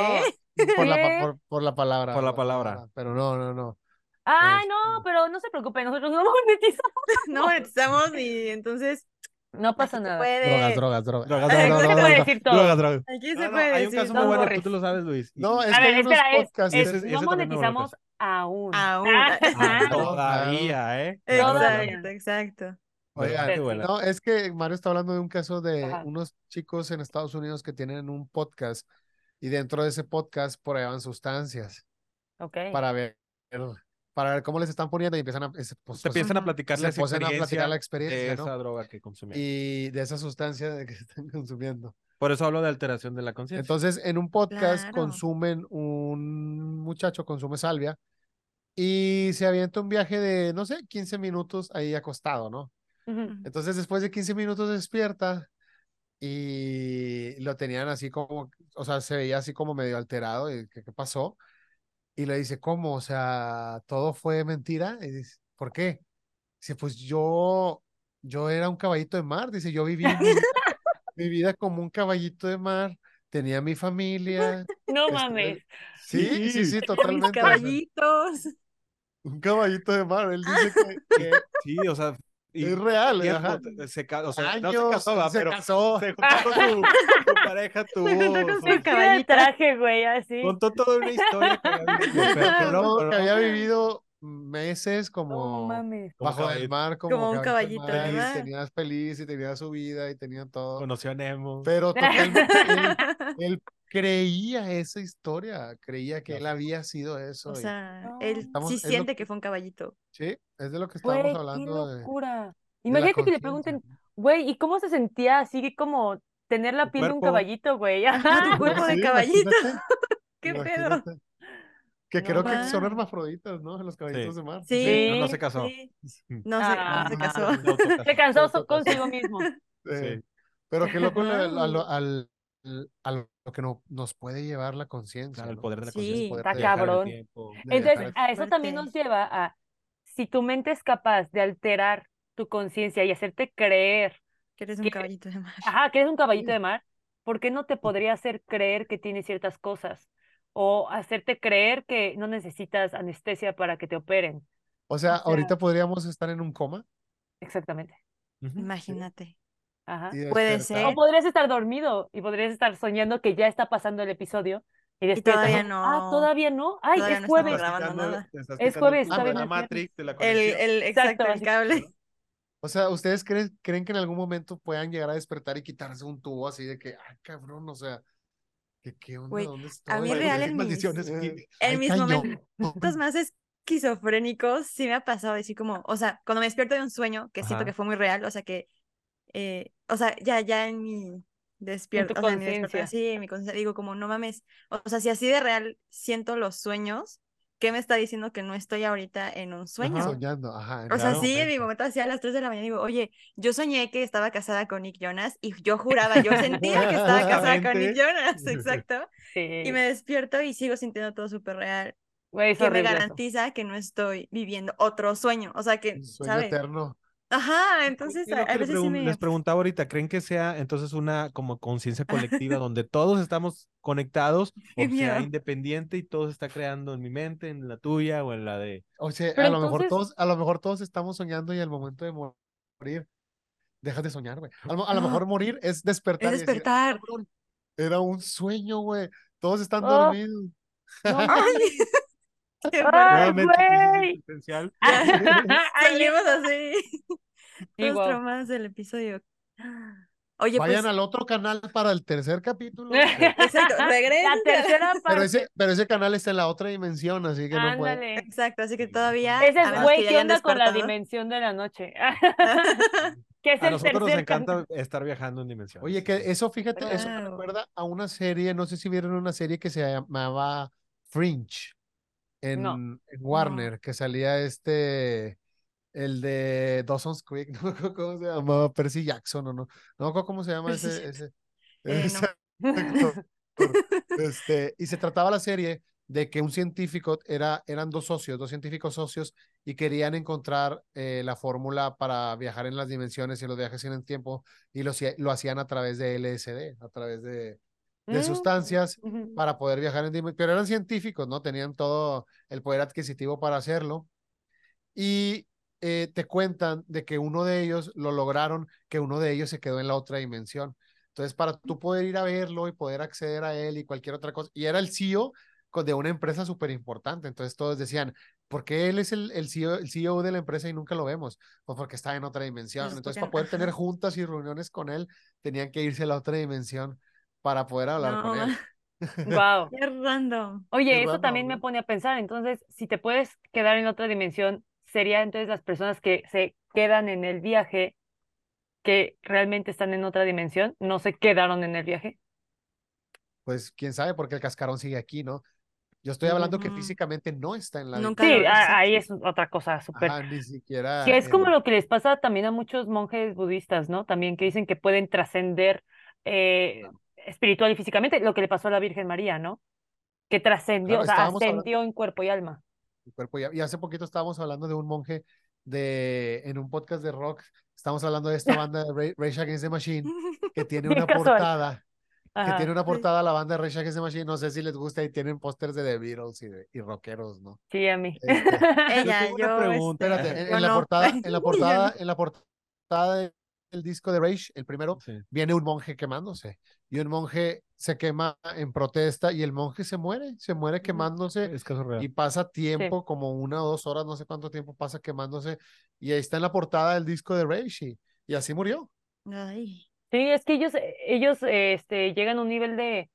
¿Qué? por la, ¿Qué? por, por la palabra. Por la palabra. Pero no, no, no. Ay, no, Este- pero no se preocupen, nosotros no monetizamos. No monetizamos y entonces No pasa aquí nada. puede. Drogas, drogas, drogas. Drogas, Ay, drogas, no se drogas, puede drogas, decir todo. drogas, drogas. Aquí No, se no, puede hay un decir caso muy no bueno, tú lo sabes, Luis. No, es A que hay unos es, podcasts. es- Ese- ese no me monetizamos aún. Aún. Ah, Ah, todavía, ¿eh? Todavía. Exacto, exacto. Buena. no, es que Mario está hablando de un caso de Ajá. unos chicos en Estados Unidos que tienen un podcast y dentro de ese podcast prueban sustancias Ok. para ver, para ver cómo les están poniendo y empiezan a, es- pues, Te pues, empiezan a platicar la empiezan a platicar experiencia la experiencia, de ¿no? esa droga que consumían. y de esa sustancia que están consumiendo. Por eso hablo de alteración de la conciencia. Entonces, en un podcast Claro. consumen, un muchacho consume salvia y se avienta un viaje de, no sé, 15 minutos ahí acostado, ¿no? Ujú. Entonces, después de 15 minutos despierta y lo tenían así como, o sea, se veía así como medio alterado y ¿qué, qué pasó? Y le dice, ¿cómo? O sea, ¿todo fue mentira? Y dice, ¿por qué? Dice, pues yo, yo era un caballito de mar, dice, yo viví mi vida, mi vida como un caballito de mar, tenía mi familia. No este, mames. Sí, sí, sí, Mis totalmente. o sea, caballitos. un caballito de mar, él dice que, que Sí, o sea, y es real, tiempo, se, o sea, no Años, se casó, va, se pero casó. se juntó con su pareja, tuvo, Vestida de traje, güey, así. contó toda una historia que había vivido, pero, pero no, No, pero que no. había vivido meses No como mames. Como bajo del caballito. mar, como, Como un caballito y. Tenías feliz y tenía su vida y tenía todo. conoció a Nemo. Pero totalmente él creía esa historia, creía que No. él había sido eso. O y- sea, No. él Estamos- sí lo siente que- fue un caballito. sí, es de lo que estábamos qué hablando de, locura. de Imagínate que le pregunten, güey, ¿y cómo se sentía así como tener la piel de un caballito, güey? Ajá, tu cuerpo de Sí, caballito. imagínate, ¿Qué pedo? Que No creo que son ma. hermafroditas, ¿no? Los caballitos de mar. Sí. pero no se casó. Sí. No se, no se Ah. casó. Se cansó consigo mismo. Sí. Pero qué loco la- Wow. a lo, al- a lo que no, nos puede llevar la conciencia. Claro, el poder de la Sí, conciencia. poder está cabrón. tiempo. Entonces, a eso también nos lleva a, si tu mente es capaz de alterar tu conciencia y hacerte creer, Que eres un caballito de mar. ajá, que eres un caballito Sí. de mar, ¿por qué no te podría hacer creer que tienes ciertas cosas? O hacerte creer que no necesitas anestesia para que te operen. O sea, o sea- ahorita podríamos estar en un coma Exactamente. Ujú. Imagínate. Ajá. y Puede ser. O podrías estar dormido y podrías estar soñando que ya está pasando el episodio y despiertas. todavía ¿no? Ah, todavía no. Ay, Todavía es no jueves. grabando Estás quitando- nada. Es jueves, el no la Matrix, de la El, conexión. el, exacto, el así. cable. O sea, ¿ustedes creen, creen que en algún momento puedan llegar a despertar y quitarse un tubo así de que, ay, cabrón, o sea, ¿qué, qué onda? Güey, ¿Dónde a mí estoy? real ¿Qué en mis- aquí? En Ay, mis momentos más esquizofrénicos sí me ha pasado así como, o sea, cuando me despierto de un sueño que siento Ajá. que fue muy real, o sea que, eh, o sea, ya, ya en mi despierto, o sea, en mi conciencia. sí, en mi conciencia, digo como, no mames, o sea, si así de real siento los sueños, ¿qué me está diciendo que no estoy ahorita en un sueño? Soñando, ajá. en O sea, sí, en mi momento. momento así a las 3 de la mañana digo, oye, yo soñé que estaba casada con Nick Jonas y yo juraba, yo sentía que estaba casada con Nick. Jonas, exacto. Sí. Y me despierto y sigo sintiendo todo súper real, que me horrible eso. garantiza que no estoy viviendo otro sueño. O sea que, Un sueño ¿sabes? eterno. Ajá, entonces Es a, a veces sí me... Les preguntaba ahorita, ¿creen que sea entonces una como conciencia colectiva donde todos estamos conectados o sea miedo. independiente y todo se está creando en mi mente, en la tuya o en la de... O sea, Pero a lo mejor todos, a lo mejor todos estamos soñando y al momento de morir, dejas de soñar, güey. A, lo- a lo No. mejor morir es despertar. Es y decir, despertar. "Cabrón, era un sueño, güey. Todos están Oh. dormidos. No Ay, güey. Salimos así, guau. traumados del episodio. Oye, Vayan pues, al otro canal para el tercer capítulo. exacto, regresen. La tercera Pero parte. ese, pero ese canal está en la otra dimensión, así que no puede. Ándale. Exacto, así que todavía. Ese es güey, ¿qué onda con la dimensión de la noche? que es A el nosotros nos tercer encanta estar viajando en dimensiones. Oye, que eso, fíjate, eso me recuerda a una serie, no sé si vieron una serie que se llamaba Fringe en, No. en Warner, que salía este, el de Dawson's Creek, no me acuerdo cómo se llamaba, Percy Jackson o no, no me acuerdo cómo se llama Percy ese, ese, Eh, ese actor. Este, y se trataba la serie de que un científico era, eran dos socios, dos científicos socios, y querían encontrar eh, la fórmula para viajar en las dimensiones y los viajes en el tiempo, y lo, lo hacían a través de LSD, a través de, de Mm, sustancias para poder viajar en pero eran científicos, ¿no? Tenían todo el poder adquisitivo para hacerlo. Y eh, te cuentan de que uno de ellos lo lograron, que uno de ellos se quedó en la otra dimensión. Entonces, para tú poder ir a verlo y poder acceder a él y cualquier otra cosa, y era el CEO de una empresa súper importante. Entonces, todos decían, ¿por qué él es el, el, CEO, el CEO de la empresa y nunca lo vemos? Pues porque está en otra dimensión. Pues Entonces, para poder tener juntas y reuniones con él, tenían que irse a la otra dimensión para poder hablar con él. Guau. qué random. Oye, Qué eso random, también me pone a pensar. Entonces, si te puedes quedar en otra dimensión, sería entonces las personas que se quedan en el viaje que realmente están en otra dimensión, no se quedaron en el viaje. Pues quién sabe, porque el cascarón sigue aquí, ¿no? Yo estoy hablando que Ujú. físicamente no está en la Nunca Sí, ahí es otra cosa súper. Ni siquiera. Que es como lo que les pasa también a muchos monjes budistas, ¿no? También que dicen que pueden trascender eh, espiritual y físicamente, lo que le pasó a la Virgen María, ¿no? Que trascendió, Claro, o sea, ascendió en cuerpo y alma. el cuerpo. Y, y hace poquito estábamos hablando de un monje de, en un podcast de rock, estamos hablando de esta banda de Ra- Rage Against the Machine, que tiene una portada, que Ajá. tiene una portada la banda de Rage Against the Machine, no sé si les gusta y tienen pósters de The Beatles y, de- y rockeros, ¿no? Sí, a mí. Este, Ella, una yo, pregunta, este, espérate, en, yo en la no. portada, en la Yo portada, en la portada del disco de Rage, el primero, Sí. viene un monje quemándose y un monje se quema en protesta y el monje se muere, se muere quemándose Es caso real. y pasa tiempo, como una o dos horas, no sé cuánto tiempo pasa quemándose y ahí está en la portada del disco de Rage y, y así murió. Ay, Sí, es que ellos, ellos este, llegan a un nivel de,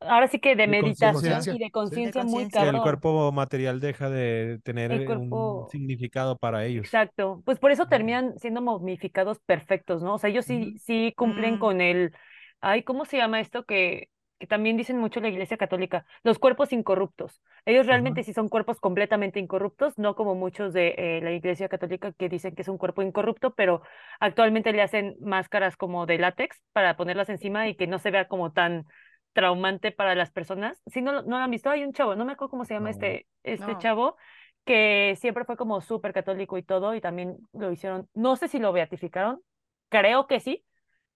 ahora sí que de De meditación y de sí. conciencia muy conciencia. Que cabrón. el cuerpo material deja de tener cuerpo- un significado para ellos. Exacto, pues por eso terminan siendo momificados perfectos, ¿no? O sea, ellos sí, sí cumplen Mm. con el, ay, ¿cómo se llama esto? Que, que también dicen mucho la Iglesia Católica, los cuerpos incorruptos. Ellos realmente sí son cuerpos completamente incorruptos, no como muchos de eh, la Iglesia Católica que dicen que es un cuerpo incorrupto, pero actualmente le hacen máscaras como de látex para ponerlas encima y que no se vea como tan traumante para las personas. Si no, lo- no lo han visto, hay un chavo, no me acuerdo cómo se llama No. este, este No. chavo, que siempre fue como súper católico y todo, y también lo hicieron, no sé si lo beatificaron, creo que sí,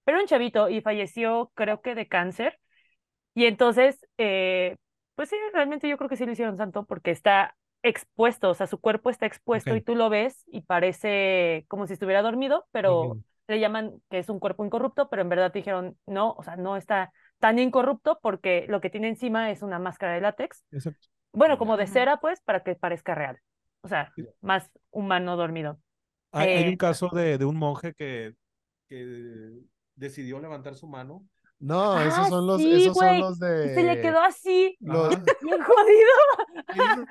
pero un chavito y falleció, creo que de cáncer. Y entonces, eh, pues sí, realmente yo creo que sí lo hicieron santo porque está expuesto, o sea, su cuerpo está expuesto y tú lo ves y parece como si estuviera dormido, pero le llaman que es un cuerpo incorrupto, pero en verdad dijeron, no, o sea, no está tan incorrupto porque lo que tiene encima es una máscara de látex, Exacto. bueno, como de cera, pues, para que parezca real, o sea, más humano dormido. Hay, hay Eh, un caso de, de un monje que, que decidió levantar su mano. No, Ah, esos son los, sí, esos son los y de. se le quedó así, los- bien jodido.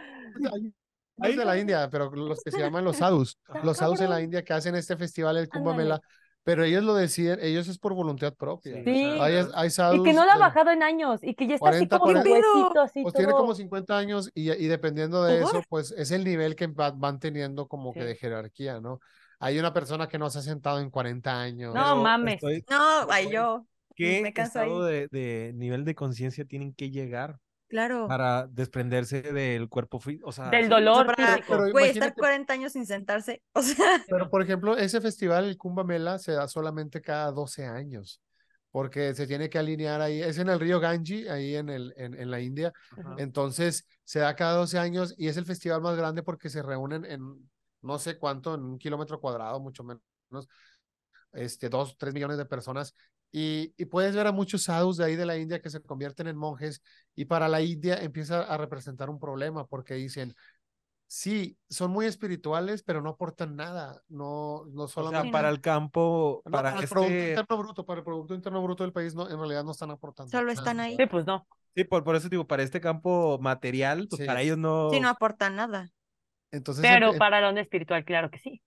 hay de la India, pero los que se llaman los sadhus, los sadhus en la. India que hacen este festival, el Kumbh. Mela, pero ellos lo deciden, ellos es por voluntad propia. Sí, Sí. o sea, Hay, hay Y que no la ha bajado en años y que ya está 40, así como su 40. huesito, así pues tiene todo. como 50 años y, y dependiendo de ¿Por? eso, pues es el nivel que va- van teniendo como que Sí. de jerarquía, ¿no? Hay una persona que no se ha sentado en 40 años. No mames. estoy- No, ay, yo. ¿Qué Me canso estado ahí. de, de nivel de conciencia tienen que llegar Claro. para desprenderse del cuerpo físico? O sea, Del dolor para- físico. pero Güey, estar imagínate- 40 años sin sentarse. O sea, Pero, por ejemplo, ese festival, el Kumbh Mela, se da solamente cada 12 años, porque se tiene que alinear ahí, es en el río Ganges, ahí en, el, en, en la India, Ajá. entonces se da cada 12 años y es el festival más grande porque se reúnen en no sé cuánto, en un kilómetro cuadrado, mucho menos, este, dos, tres millones de personas. Y, y puedes ver a muchos sadhus de ahí de la India que se convierten en monjes y para la India empieza a representar un problema porque dicen, sí, son muy espirituales, pero no aportan nada. No, no O solamente. sea, para el campo, no, para para el Producto este... Interno Bruto, para el Producto Interno Bruto del país, no, en realidad no están aportando. Solo nada. están ahí. Sí, pues no. Sí, por, por eso digo, para este campo material, pues Sí. para ellos no... Sí, no aportan nada. Entonces, Pero para la onda espiritual, claro que sí.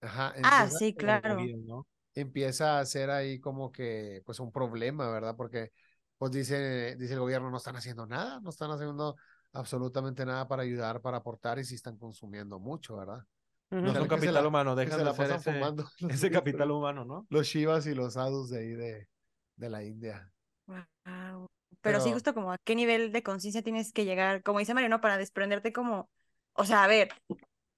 ajá, Ah, sí, claro. ¿no? Empieza a ser ahí como que pues un problema, ¿verdad? Porque pues dice, dice el gobierno, no están haciendo nada, no están haciendo absolutamente nada para ayudar, para aportar y sí están consumiendo mucho, ¿verdad? No sé un que se capital la- humano, dejan se de pasan ese, ese libros, capital humano, ¿no? Los Shivas y los sadhus de ahí de, de la India. Guau. Pero, sí, Pero- justo como a qué nivel de conciencia tienes que llegar, como dice Mario, ¿no? Para desprenderte como, o sea, a ver,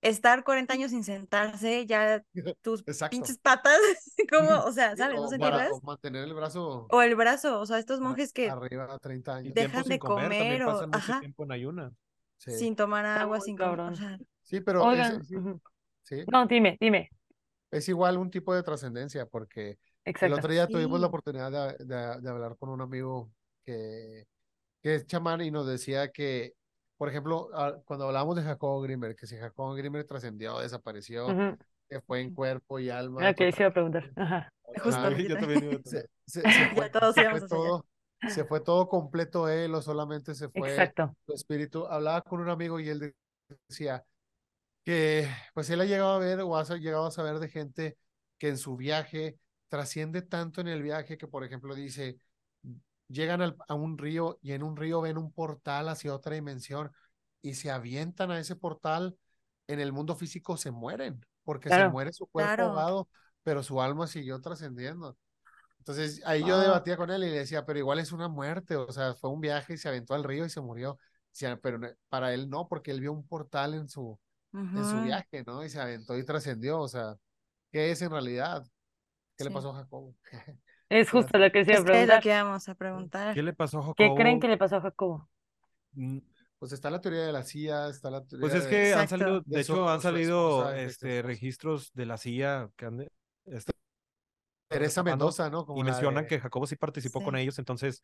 estar 40 años sin sentarse, ya tus Exacto. pinches patas, como, o sea, ¿sabes? o ¿No para- o mantener el brazo O el brazo, o sea, estos monjes que arriba a 30 Y años. Dejan de comer, también comer o- pasan mucho ajá. tiempo en ayuna. Sí, sin tomar agua, sin cabrón. Sí, pero es, Oigan, sí, no, dime, dime. es igual un tipo de trascendencia porque El Exacto. otro día tuvimos la oportunidad de, de- de hablar con un amigo que, que es chamán y nos decía que, por ejemplo, ah, cuando hablamos de Jacobo Grimmer, que si Jacobo Grimmer trascendió, desapareció, que fue en cuerpo y alma. Ah, que sí iba a preguntar. Ajá. Justo Ajá, yo también se, se- se fue, todos se todo, se fue todo completo él o solamente se fue Exacto. su espíritu. Hablaba con un amigo y él decía que pues él ha llegado a ver o ha llegado a saber de gente que en su viaje trasciende tanto en el viaje que, por ejemplo, dice, llegan al- a un río y en un río ven un portal hacia otra dimensión y se avientan a ese portal, en el mundo físico se mueren, porque se Claro. muere su cuerpo Claro. ahogado, pero su alma siguió trascendiendo. Entonces ahí yo Ah. debatía con él y le decía, pero igual es una muerte, o sea, fue un viaje y se aventó al río y se murió. Decía, pero para él no, porque él vio un portal en su, en su viaje, ¿no? Y se aventó y trascendió, o sea, ¿qué es en realidad? ¿Qué le Sí. pasó a Jacobo? Es justo lo que se iba a Es lo que íbamos a preguntar. ¿Qué le pasó a Jacobo? ¿Qué creen que le pasó a Jacobo? Mm, Pues está la teoría de la CIA, está la teoría Pues es de- que han Exacto. salido, De de hecho, han salido esposa, de este, esposa. registros de la CIA que han de- este, Teresa Mendoza, ¿no? Como y mencionan de- que Jacobo sí participó con ellos, entonces,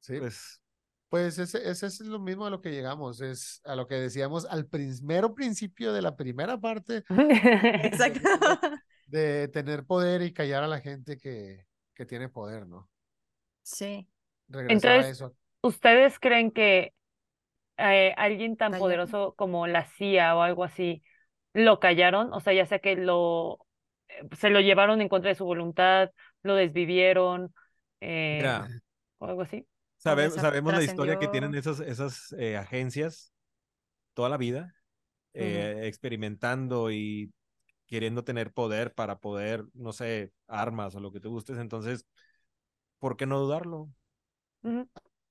Sí, pues, pues ese, ese es lo mismo a lo que llegamos, es a lo que decíamos al primero principio de la primera parte, Exacto. de tener poder y callar a la gente que, que tiene poder, ¿no? Sí. Regresar a Entonces, eso. ¿Ustedes creen que eh, alguien tan Callaron. poderoso como la CIA o algo así lo callaron? O sea, ya sea que lo eh, se lo llevaron en contra de su voluntad, lo desvivieron, eh, mira, o algo así. sabe- sabemos la historia que tienen esas, esas eh, agencias toda la vida, eh, experimentando y queriendo tener poder para poder, no sé, armas o lo que te gustes, entonces, ¿por qué no dudarlo?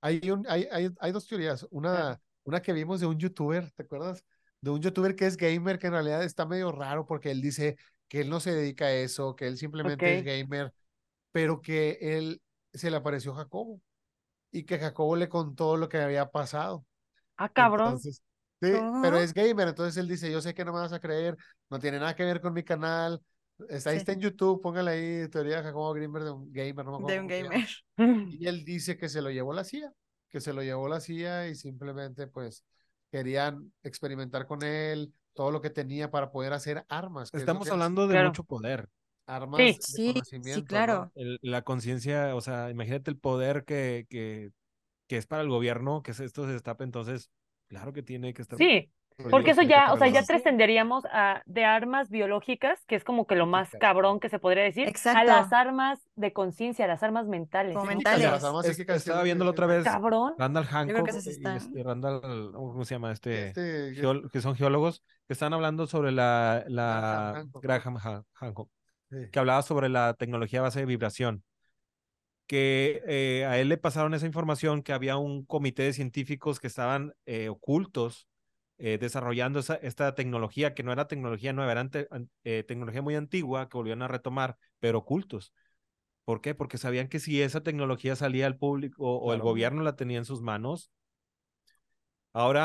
Hay, un, hay, hay, hay dos teorías. Una, una que vimos de un youtuber, ¿te acuerdas? De un youtuber que es gamer, que en realidad está medio raro porque él dice que él no se dedica a eso, que él simplemente es gamer, pero que él se le apareció Jacobo y que Jacobo le contó lo que había pasado. Ah, cabrón. Entonces, sí, pero es gamer, entonces él dice, yo sé que no me vas a creer, no tiene nada que ver con mi canal. Está, ahí Sí. está en YouTube, póngale ahí teoría de Jacobo Grimmer de un gamer, no me acuerdo De un gamer. Y él dice que se lo llevó la CIA, que se lo llevó la CIA y simplemente pues querían experimentar con él todo lo que tenía para poder hacer armas. es Estamos hablando de Claro. mucho poder. armas Sí. de Sí, conocimiento, sí, ¿no? claro. el- la conciencia, o sea, imagínate el poder que, que, que es para el gobierno, que es esto se destape, entonces, claro que tiene que estar. Sí, Prohibido, porque eso ya, o sea, ya trascenderíamos a de armas biológicas, que es como que lo más cabrón que se podría decir, a las armas de conciencia, a las armas mentales. Como mentales. las armas Es- psíquicas, estaba viéndolo otra vez. Cabrón. Randall creo que Hancock y este Randall, ¿cómo se llama? Este, Este, geol- que son geólogos, que están hablando sobre la, la Graham Hancock. Graham Han- Hancock, sí. que hablaba sobre la tecnología a base de vibración, que eh, a él le pasaron esa información que había un comité de científicos que estaban eh, ocultos eh, desarrollando esa, esta tecnología, que no era tecnología nueva, era ante- an- eh, tecnología muy antigua que volvieron a retomar, pero ocultos. ¿Por qué? Porque sabían que si esa tecnología salía al público o, o el gobierno la tenía en sus manos,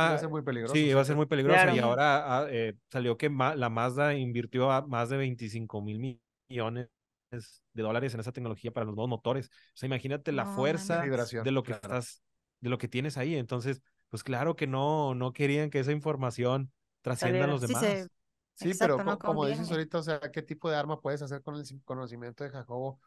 Iba ahora a ser muy peligroso. Sí, iba a ser muy peligrosa Claro. y ahora ah, eh, salió que ma- la Mazda invirtió a más de 25 mil mi- millones de dólares en esa tecnología para los nuevos motores. O sea, imagínate la No fuerza de lo que claro. estás, de lo que tienes ahí. Entonces, pues claro que no, no querían que esa información trascienda a los Sí, demás. se- Sí, Exacto, pero no como dices ahorita, o sea, ¿qué tipo de arma puedes hacer con el conocimiento de Jacobo?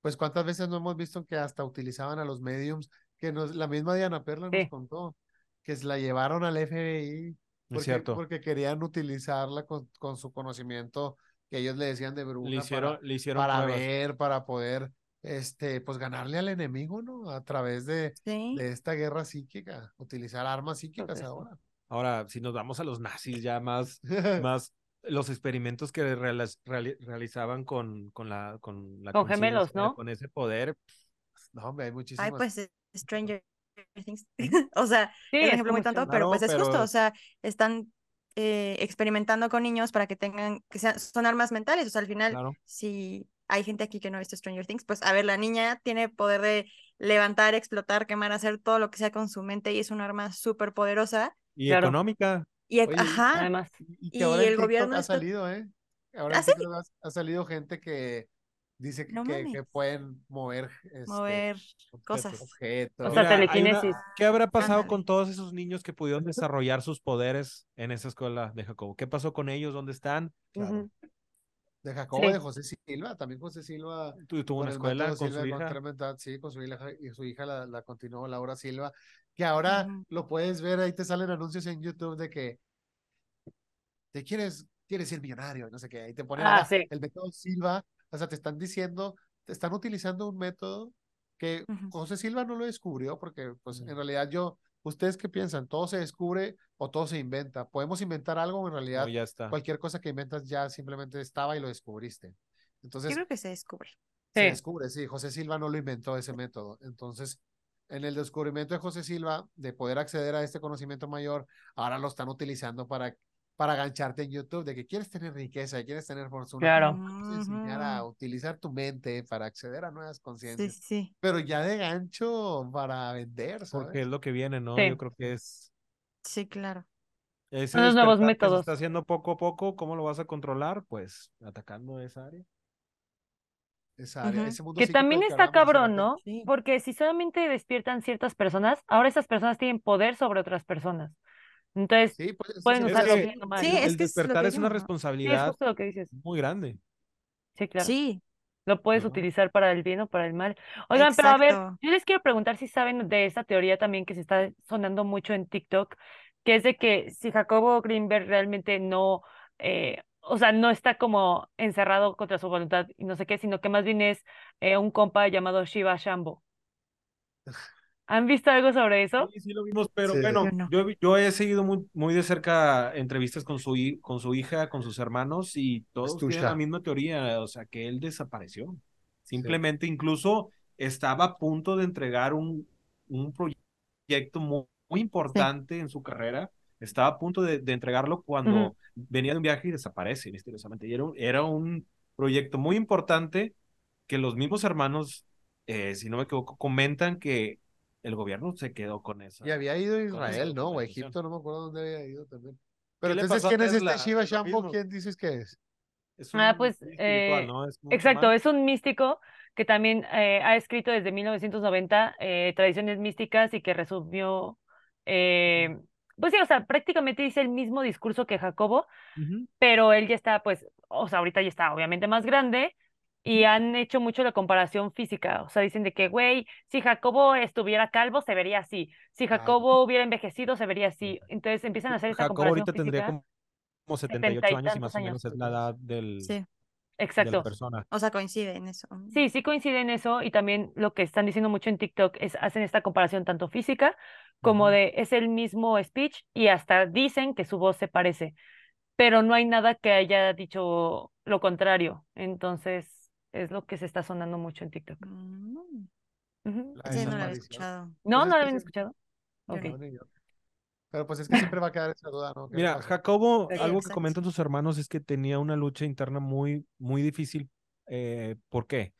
Pues cuántas veces no hemos visto que hasta utilizaban a los mediums, que nos, la misma Diana Perla nos Sí. contó, que se la llevaron al FBI Es porque, cierto. porque querían utilizarla con, con su conocimiento que ellos le decían de bruja Le hicieron, para, le hicieron para ver, para poder, este, pues ganarle al enemigo, ¿no? A través de, Sí. de esta guerra psíquica, utilizar armas psíquicas eso. ahora. Ahora, si nos vamos a los nazis ya más, más los experimentos que reala- reali- realizaban con, con la con la Con gemelos, ¿no? con ese poder, No, hombre, hay muchísimas. Ay, pues Stranger Things. o sea, Sí, es un es ejemplo muy tonto, pero pues es justo, pero- o sea, están eh, experimentando con niños para que tengan, que sean, son armas mentales, o sea, al final, claro. si hay gente aquí que no ha visto Stranger Things, pues a ver, la niña tiene poder de levantar, explotar, quemar, hacer todo lo que sea con su mente y es un arma súper poderosa. Y Claro. económica. Y, Oye, ajá, Además, Y que Y ahora en el gobierno ha salido, ¿eh? Ahora ¿Ah, sí? Ha salido gente que dice que, No que, pueden mover, este, mover cosas. objetos. O sea, Mira, hay una- telequinesis. ¿Qué habrá pasado con todos esos niños que pudieron desarrollar sus poderes en esa escuela de Jacobo? ¿Qué pasó con ellos? ¿Dónde están? Claro. De Jacobo, Sí. de José Silva, también José Silva Tu- Tuvo una el escuela con Silva su hija. sí, con su hija y su hija la, la continuó Laura Silva, que ahora lo puedes ver, ahí te salen anuncios en YouTube de que te quieres, quieres ser millonario, no sé qué, ahí te ponen Ah, sí. el método Silva, o sea, te están diciendo, te están utilizando un método que. José Silva no lo descubrió, porque pues en realidad yo, ¿ustedes qué piensan? ¿Todo se descubre o todo se inventa? ¿Podemos inventar algo o en realidad No, ya está. cualquier cosa que inventas ya simplemente estaba y lo descubriste? Yo Entonces, creo que se descubre. se Sí. descubre, sí, José Silva no lo inventó ese método. Entonces, en el descubrimiento de José Silva, de poder acceder a este conocimiento mayor, ahora lo están utilizando para, para gancharte en YouTube, de que quieres tener riqueza, quieres tener fortuna. Claro. Vamos a enseñar a utilizar tu mente para acceder a nuevas conciencias. sí, sí. Pero ya de gancho para vender, ¿sabes? Porque es lo que viene, ¿no? Sí. Yo creo que es Sí, claro. ese nuevos despertar que se métodos. está haciendo poco a poco. ¿Cómo lo vas a controlar? Pues atacando esa área. Esa área, ese mundo Que también que está cabrón. ¿no? Sí. Porque si solamente despiertan ciertas personas, ahora esas personas tienen poder sobre otras personas. Entonces, Sí, pues, pueden sí, Es usarlo sí, que bien o mal, Sí, ¿no? es el que lo despertar es una responsabilidad justo lo que dices. muy grande. Sí, claro. Sí, Lo puedes ¿no? utilizar para el bien o para el mal. Oigan, pero a ver, yo les quiero preguntar si saben de esta teoría también que se está sonando mucho en TikTok, que es de que si Jacobo Greenberg realmente no, eh, o sea, no está como encerrado contra su voluntad y no sé qué, sino que más bien es eh, un compa llamado Shiva Shambo. ¿Han visto algo sobre eso? Sí, sí lo vimos, pero Sí. bueno, Yo no. yo, he seguido muy, muy de cerca entrevistas con su, con su hija, con sus hermanos, y todos tienen la misma teoría, o sea, que él desapareció. Simplemente, incluso estaba a punto de entregar un, un proyecto muy, muy importante en su carrera, estaba a punto de, de entregarlo cuando venía de un viaje y desaparece misteriosamente. Y era, un- era un proyecto muy importante que los mismos hermanos, eh, si no me equivoco, comentan que el gobierno se quedó con eso. Y había ido a esa Israel, ¿no? O. Egipto, no me acuerdo dónde había ido también. Pero entonces, ¿quién es este? Shiva Shampoo? ¿Quién dices que es? Es Ah, un pues, espiritual, eh, ¿no? Es Exacto, es un místico que también eh, ha escrito desde 1990 eh, tradiciones místicas y que resumió, eh, pues sí, o sea, prácticamente dice el mismo discurso que Jacobo, pero él ya está, pues, o sea, ahorita ya está obviamente más grande y han hecho mucho la comparación física, o sea, dicen de que, güey, si Jacobo estuviera calvo, se vería así, si Jacobo hubiera envejecido, se vería así, entonces empiezan a hacer esta Jacobo comparación ahorita tendría física. como, como 70 y 78 años y más o menos años. es la edad del, Sí. de Exacto. la persona. O sea, coincide en eso. Sí, sí coincide en eso y también lo que están diciendo mucho en TikTok es hacen esta comparación tanto física como de es el mismo speech y hasta dicen que su voz se parece, pero no hay nada que haya dicho lo contrario. Entonces es lo que se está sonando mucho en TikTok. Mm, no lo había desaparición. escuchado. ¿No? Pues ¿No lo habían sí. escuchado? No. Pero pues es que siempre va a quedar esa duda, ¿no? ¿Qué Mira? Jacobo, Sí, algo que comentan sus hermanos es que tenía una lucha interna muy, muy difícil. Eh, ¿por qué?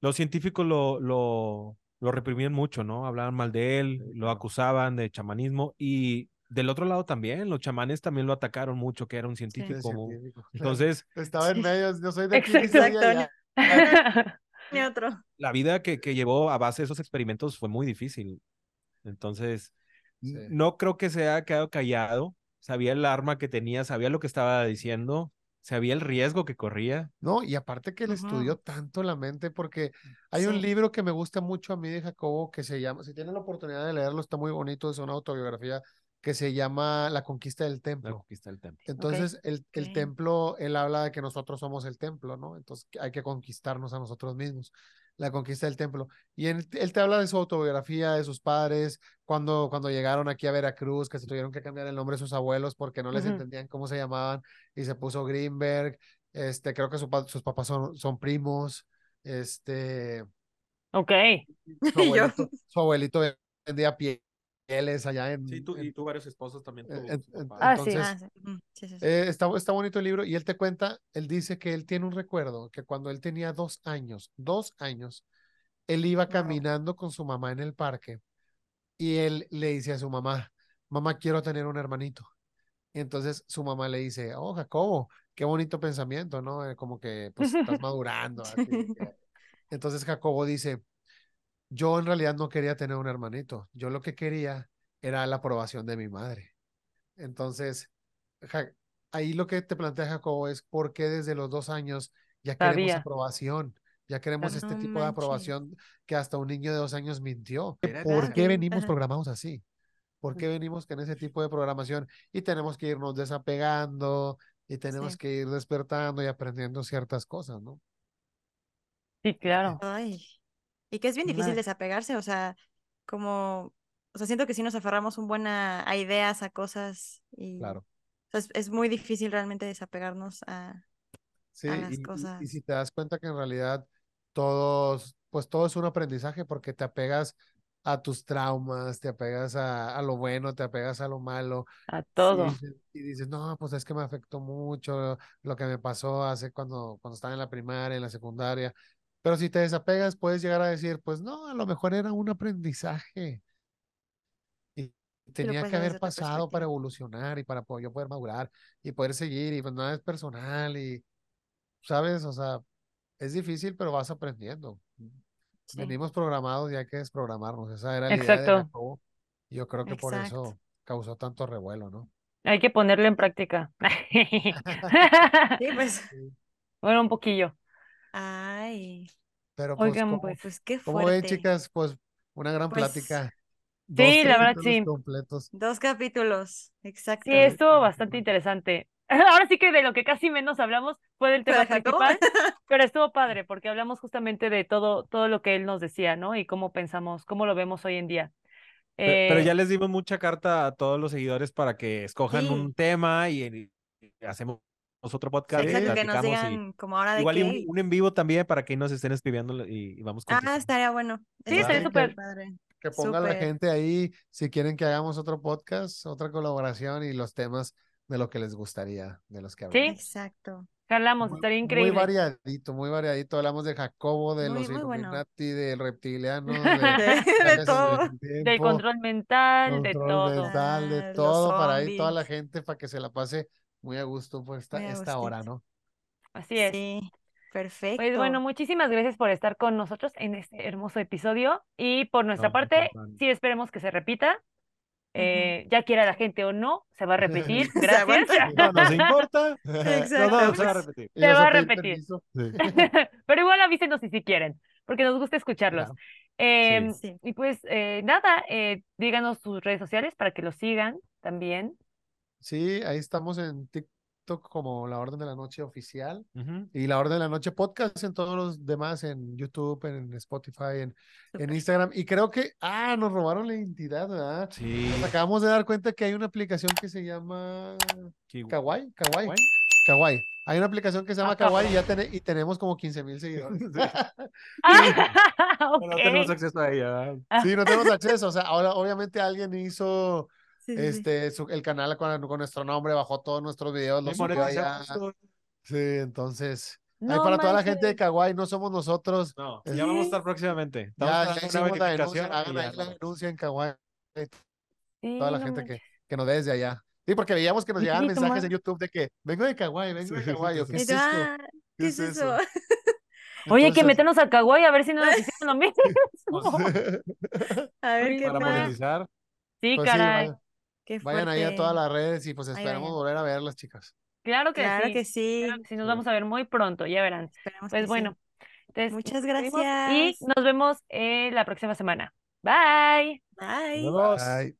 Los científicos lo, lo, lo reprimían mucho, ¿no? Hablaban mal de él, Sí, lo acusaban de chamanismo y del otro lado también, los chamanes también lo atacaron mucho, que era un Sí, científico. científico. Entonces, Estaba en Sí. medio, yo soy de aquí Exacto. allá. Ni otro. la vida que, que llevó a base de esos experimentos fue muy difícil. Entonces, Sí. no creo que se haya quedado callado, sabía el arma que tenía, sabía lo que estaba diciendo, sabía el riesgo que corría. No, y aparte que él Ujú. estudió tanto la mente, porque hay un libro que me gusta mucho a mí de Jacobo que se llama, si tienen la oportunidad de leerlo, está muy bonito, es una autobiografía que se llama La conquista del La templo. conquista del templo. Entonces, el, el templo, él habla de que nosotros somos el templo, ¿no? Entonces, hay que conquistarnos a nosotros mismos, la conquista del templo. Y él, él te habla de su autobiografía, de sus padres, cuando, cuando llegaron aquí a Veracruz, que se tuvieron que cambiar el nombre de sus abuelos porque no les entendían cómo se llamaban, y se puso Greenberg. Este, creo que su sus papás son, son primos. Este, Ok. su abuelito, su abuelito vendía pieles allá en, Sí, tú, en- y tú varios esposos también. en- tu- en- su en- papá. Ah, sí. entonces, Ah, sí. Ujú, sí, sí, sí. eh, está, está bonito el libro y él te cuenta, él dice que él tiene un recuerdo que cuando él tenía dos años, dos años, él iba Wow. caminando con su mamá en el parque y él le dice a su mamá, mamá, quiero tener un hermanito. Y entonces su mamá le dice, oh, Jacobo, qué bonito pensamiento, ¿no? Eh, Como que pues estás madurando. Entonces Jacobo dice, yo en realidad no quería tener un hermanito, yo lo que quería era la aprobación de mi madre. Entonces, Ja- ahí lo que te plantea Jacobo es por qué desde los dos años ya queremos aprobación, ya queremos este No tipo de aprobación que hasta un niño de dos años mintió. ¿Por qué venimos programados así? ¿Por qué venimos con ese tipo de programación? Y tenemos que irnos desapegando y tenemos Sí. que ir despertando y aprendiendo ciertas cosas, ¿no? Sí, claro. Ay. Y que es bien difícil desapegarse, o sea, como, o sea, siento que si nos aferramos un buen a, a ideas, a cosas, y Claro. o sea, es, es muy difícil realmente desapegarnos a, Sí, a las y, y- y cosas. si te das cuenta que en realidad todos, pues todo es un aprendizaje porque te apegas a tus traumas, te apegas a, a lo bueno, te apegas a lo malo, A y todo. dices, y dices, no, pues es que me afectó mucho lo que me pasó hace cuando, cuando estaba en la primaria, en la secundaria. Pero si te desapegas, puedes llegar a decir, pues no, a lo mejor era un aprendizaje. Y tenía puedes que haber pasado para evolucionar y para po- yo poder madurar y poder seguir. Y pues nada es personal y, ¿sabes? O sea, es difícil, pero vas aprendiendo. Sí, Venimos programados y hay que desprogramarnos. Esa era la idea de Exacto. Jacobo. Y yo creo que por eso causó tanto revuelo, ¿no? Hay que ponerlo en práctica. Sí, pues, Bueno, un poquillo. Ay, Pero pues, Oigan, ¿cómo, pues. pues qué cómo ven, fuerte. chicas? Pues una gran Pues, plática. Dos Sí, la verdad, sí. completos. Dos capítulos, exacto. Sí, estuvo bastante interesante. Ahora sí que de lo que casi menos hablamos fue del ¿Fue tema principal, pero estuvo padre porque hablamos justamente de todo, todo lo que él nos decía, ¿no? Y cómo pensamos, cómo lo vemos hoy en día. Pe- Pero Eh, ya les dimos mucha carta a todos los seguidores para que escojan Sí. un tema y, y hacemos otro podcast. Exacto, que nos digan como ahora de igual y un, qué. un en vivo también para que nos estén escribiendo y, y vamos Ah, contestando. estaría bueno. Sí, estaría súper. padre. Que ponga la Súper. gente ahí si quieren que hagamos otro podcast, otra colaboración y los temas de lo que les gustaría, de los que Sí. hablamos. Exacto. jalamos, Muy, estaría muy increíble. variadito, muy variadito. Hablamos de Jacobo, de Muy, los muy bueno. Illuminati, del reptiliano, de De, de todo. Del control mental, de control todo. mental, de Ah, todo, para ahí toda la gente, para que se la pase muy a gusto por esta, esta hora. ¿no? Así es. Sí, Pues perfecto. bueno, muchísimas gracias por estar con nosotros en este hermoso episodio y por nuestra No, parte, sí esperemos que se repita. Eh, ya quiera la gente o no, se va a repetir. Gracias. No nos importa. Exacto. No, no, se va a repetir. Y Se va a repetir. Pero igual avísenos si sí quieren, porque nos gusta escucharlos. Claro. Em, Sí. Y pues eh, nada, eh, díganos sus redes sociales para que los sigan también. Sí, ahí estamos en TikTok como La Orden de la Noche Oficial y La Orden de la Noche Podcast en todos los demás, en YouTube, en Spotify, en, en. Instagram. Y creo que, ah, nos robaron la identidad, ¿verdad? Sí. Nos acabamos de dar cuenta que hay una aplicación que se llama Qué- Kawaii, Kawaii. Kawaii. Hay una aplicación que se llama Ah, Kawaii y, ya tene- y tenemos como 15 mil seguidores. Ah, No tenemos acceso a ella. Sí, no tenemos acceso. O sea, ahora obviamente alguien hizo Sí, sí, sí. este su- el canal con, con nuestro nombre, bajó todos nuestros videos, los subió allá. Sí, entonces. ahí No para toda la gente de. Kawaii, no somos nosotros. No, Es- ya vamos a estar próximamente. Estamos Ya, ya una hicimos la denuncia. Hagan ahí la denuncia en Kawaii. Sí, Toda la no gente que, que nos ve desde allá. Sí, porque veíamos que nos llegaban mensajes en YouTube de que vengo de Kawaii, vengo de Kawaii. o, ¿Qué es tú, esto? ¿qué es eso? Oye, hay que Entonces, meternos a Kawaii a ver si no nos hicieron lo mismo. A ver qué Para monetizar. Sí, pues caray. Qué Vayan ahí a todas las redes y pues esperamos volver a verlas, chicas. Claro que Claro sí. que sí. Claro que sí, nos Sí. vamos a ver muy pronto, ya verán. Esperemos Pues que sí. bueno, entonces, Muchas despedimos Y gracias. nos vemos eh, la próxima semana. Bye. Bye. Bye.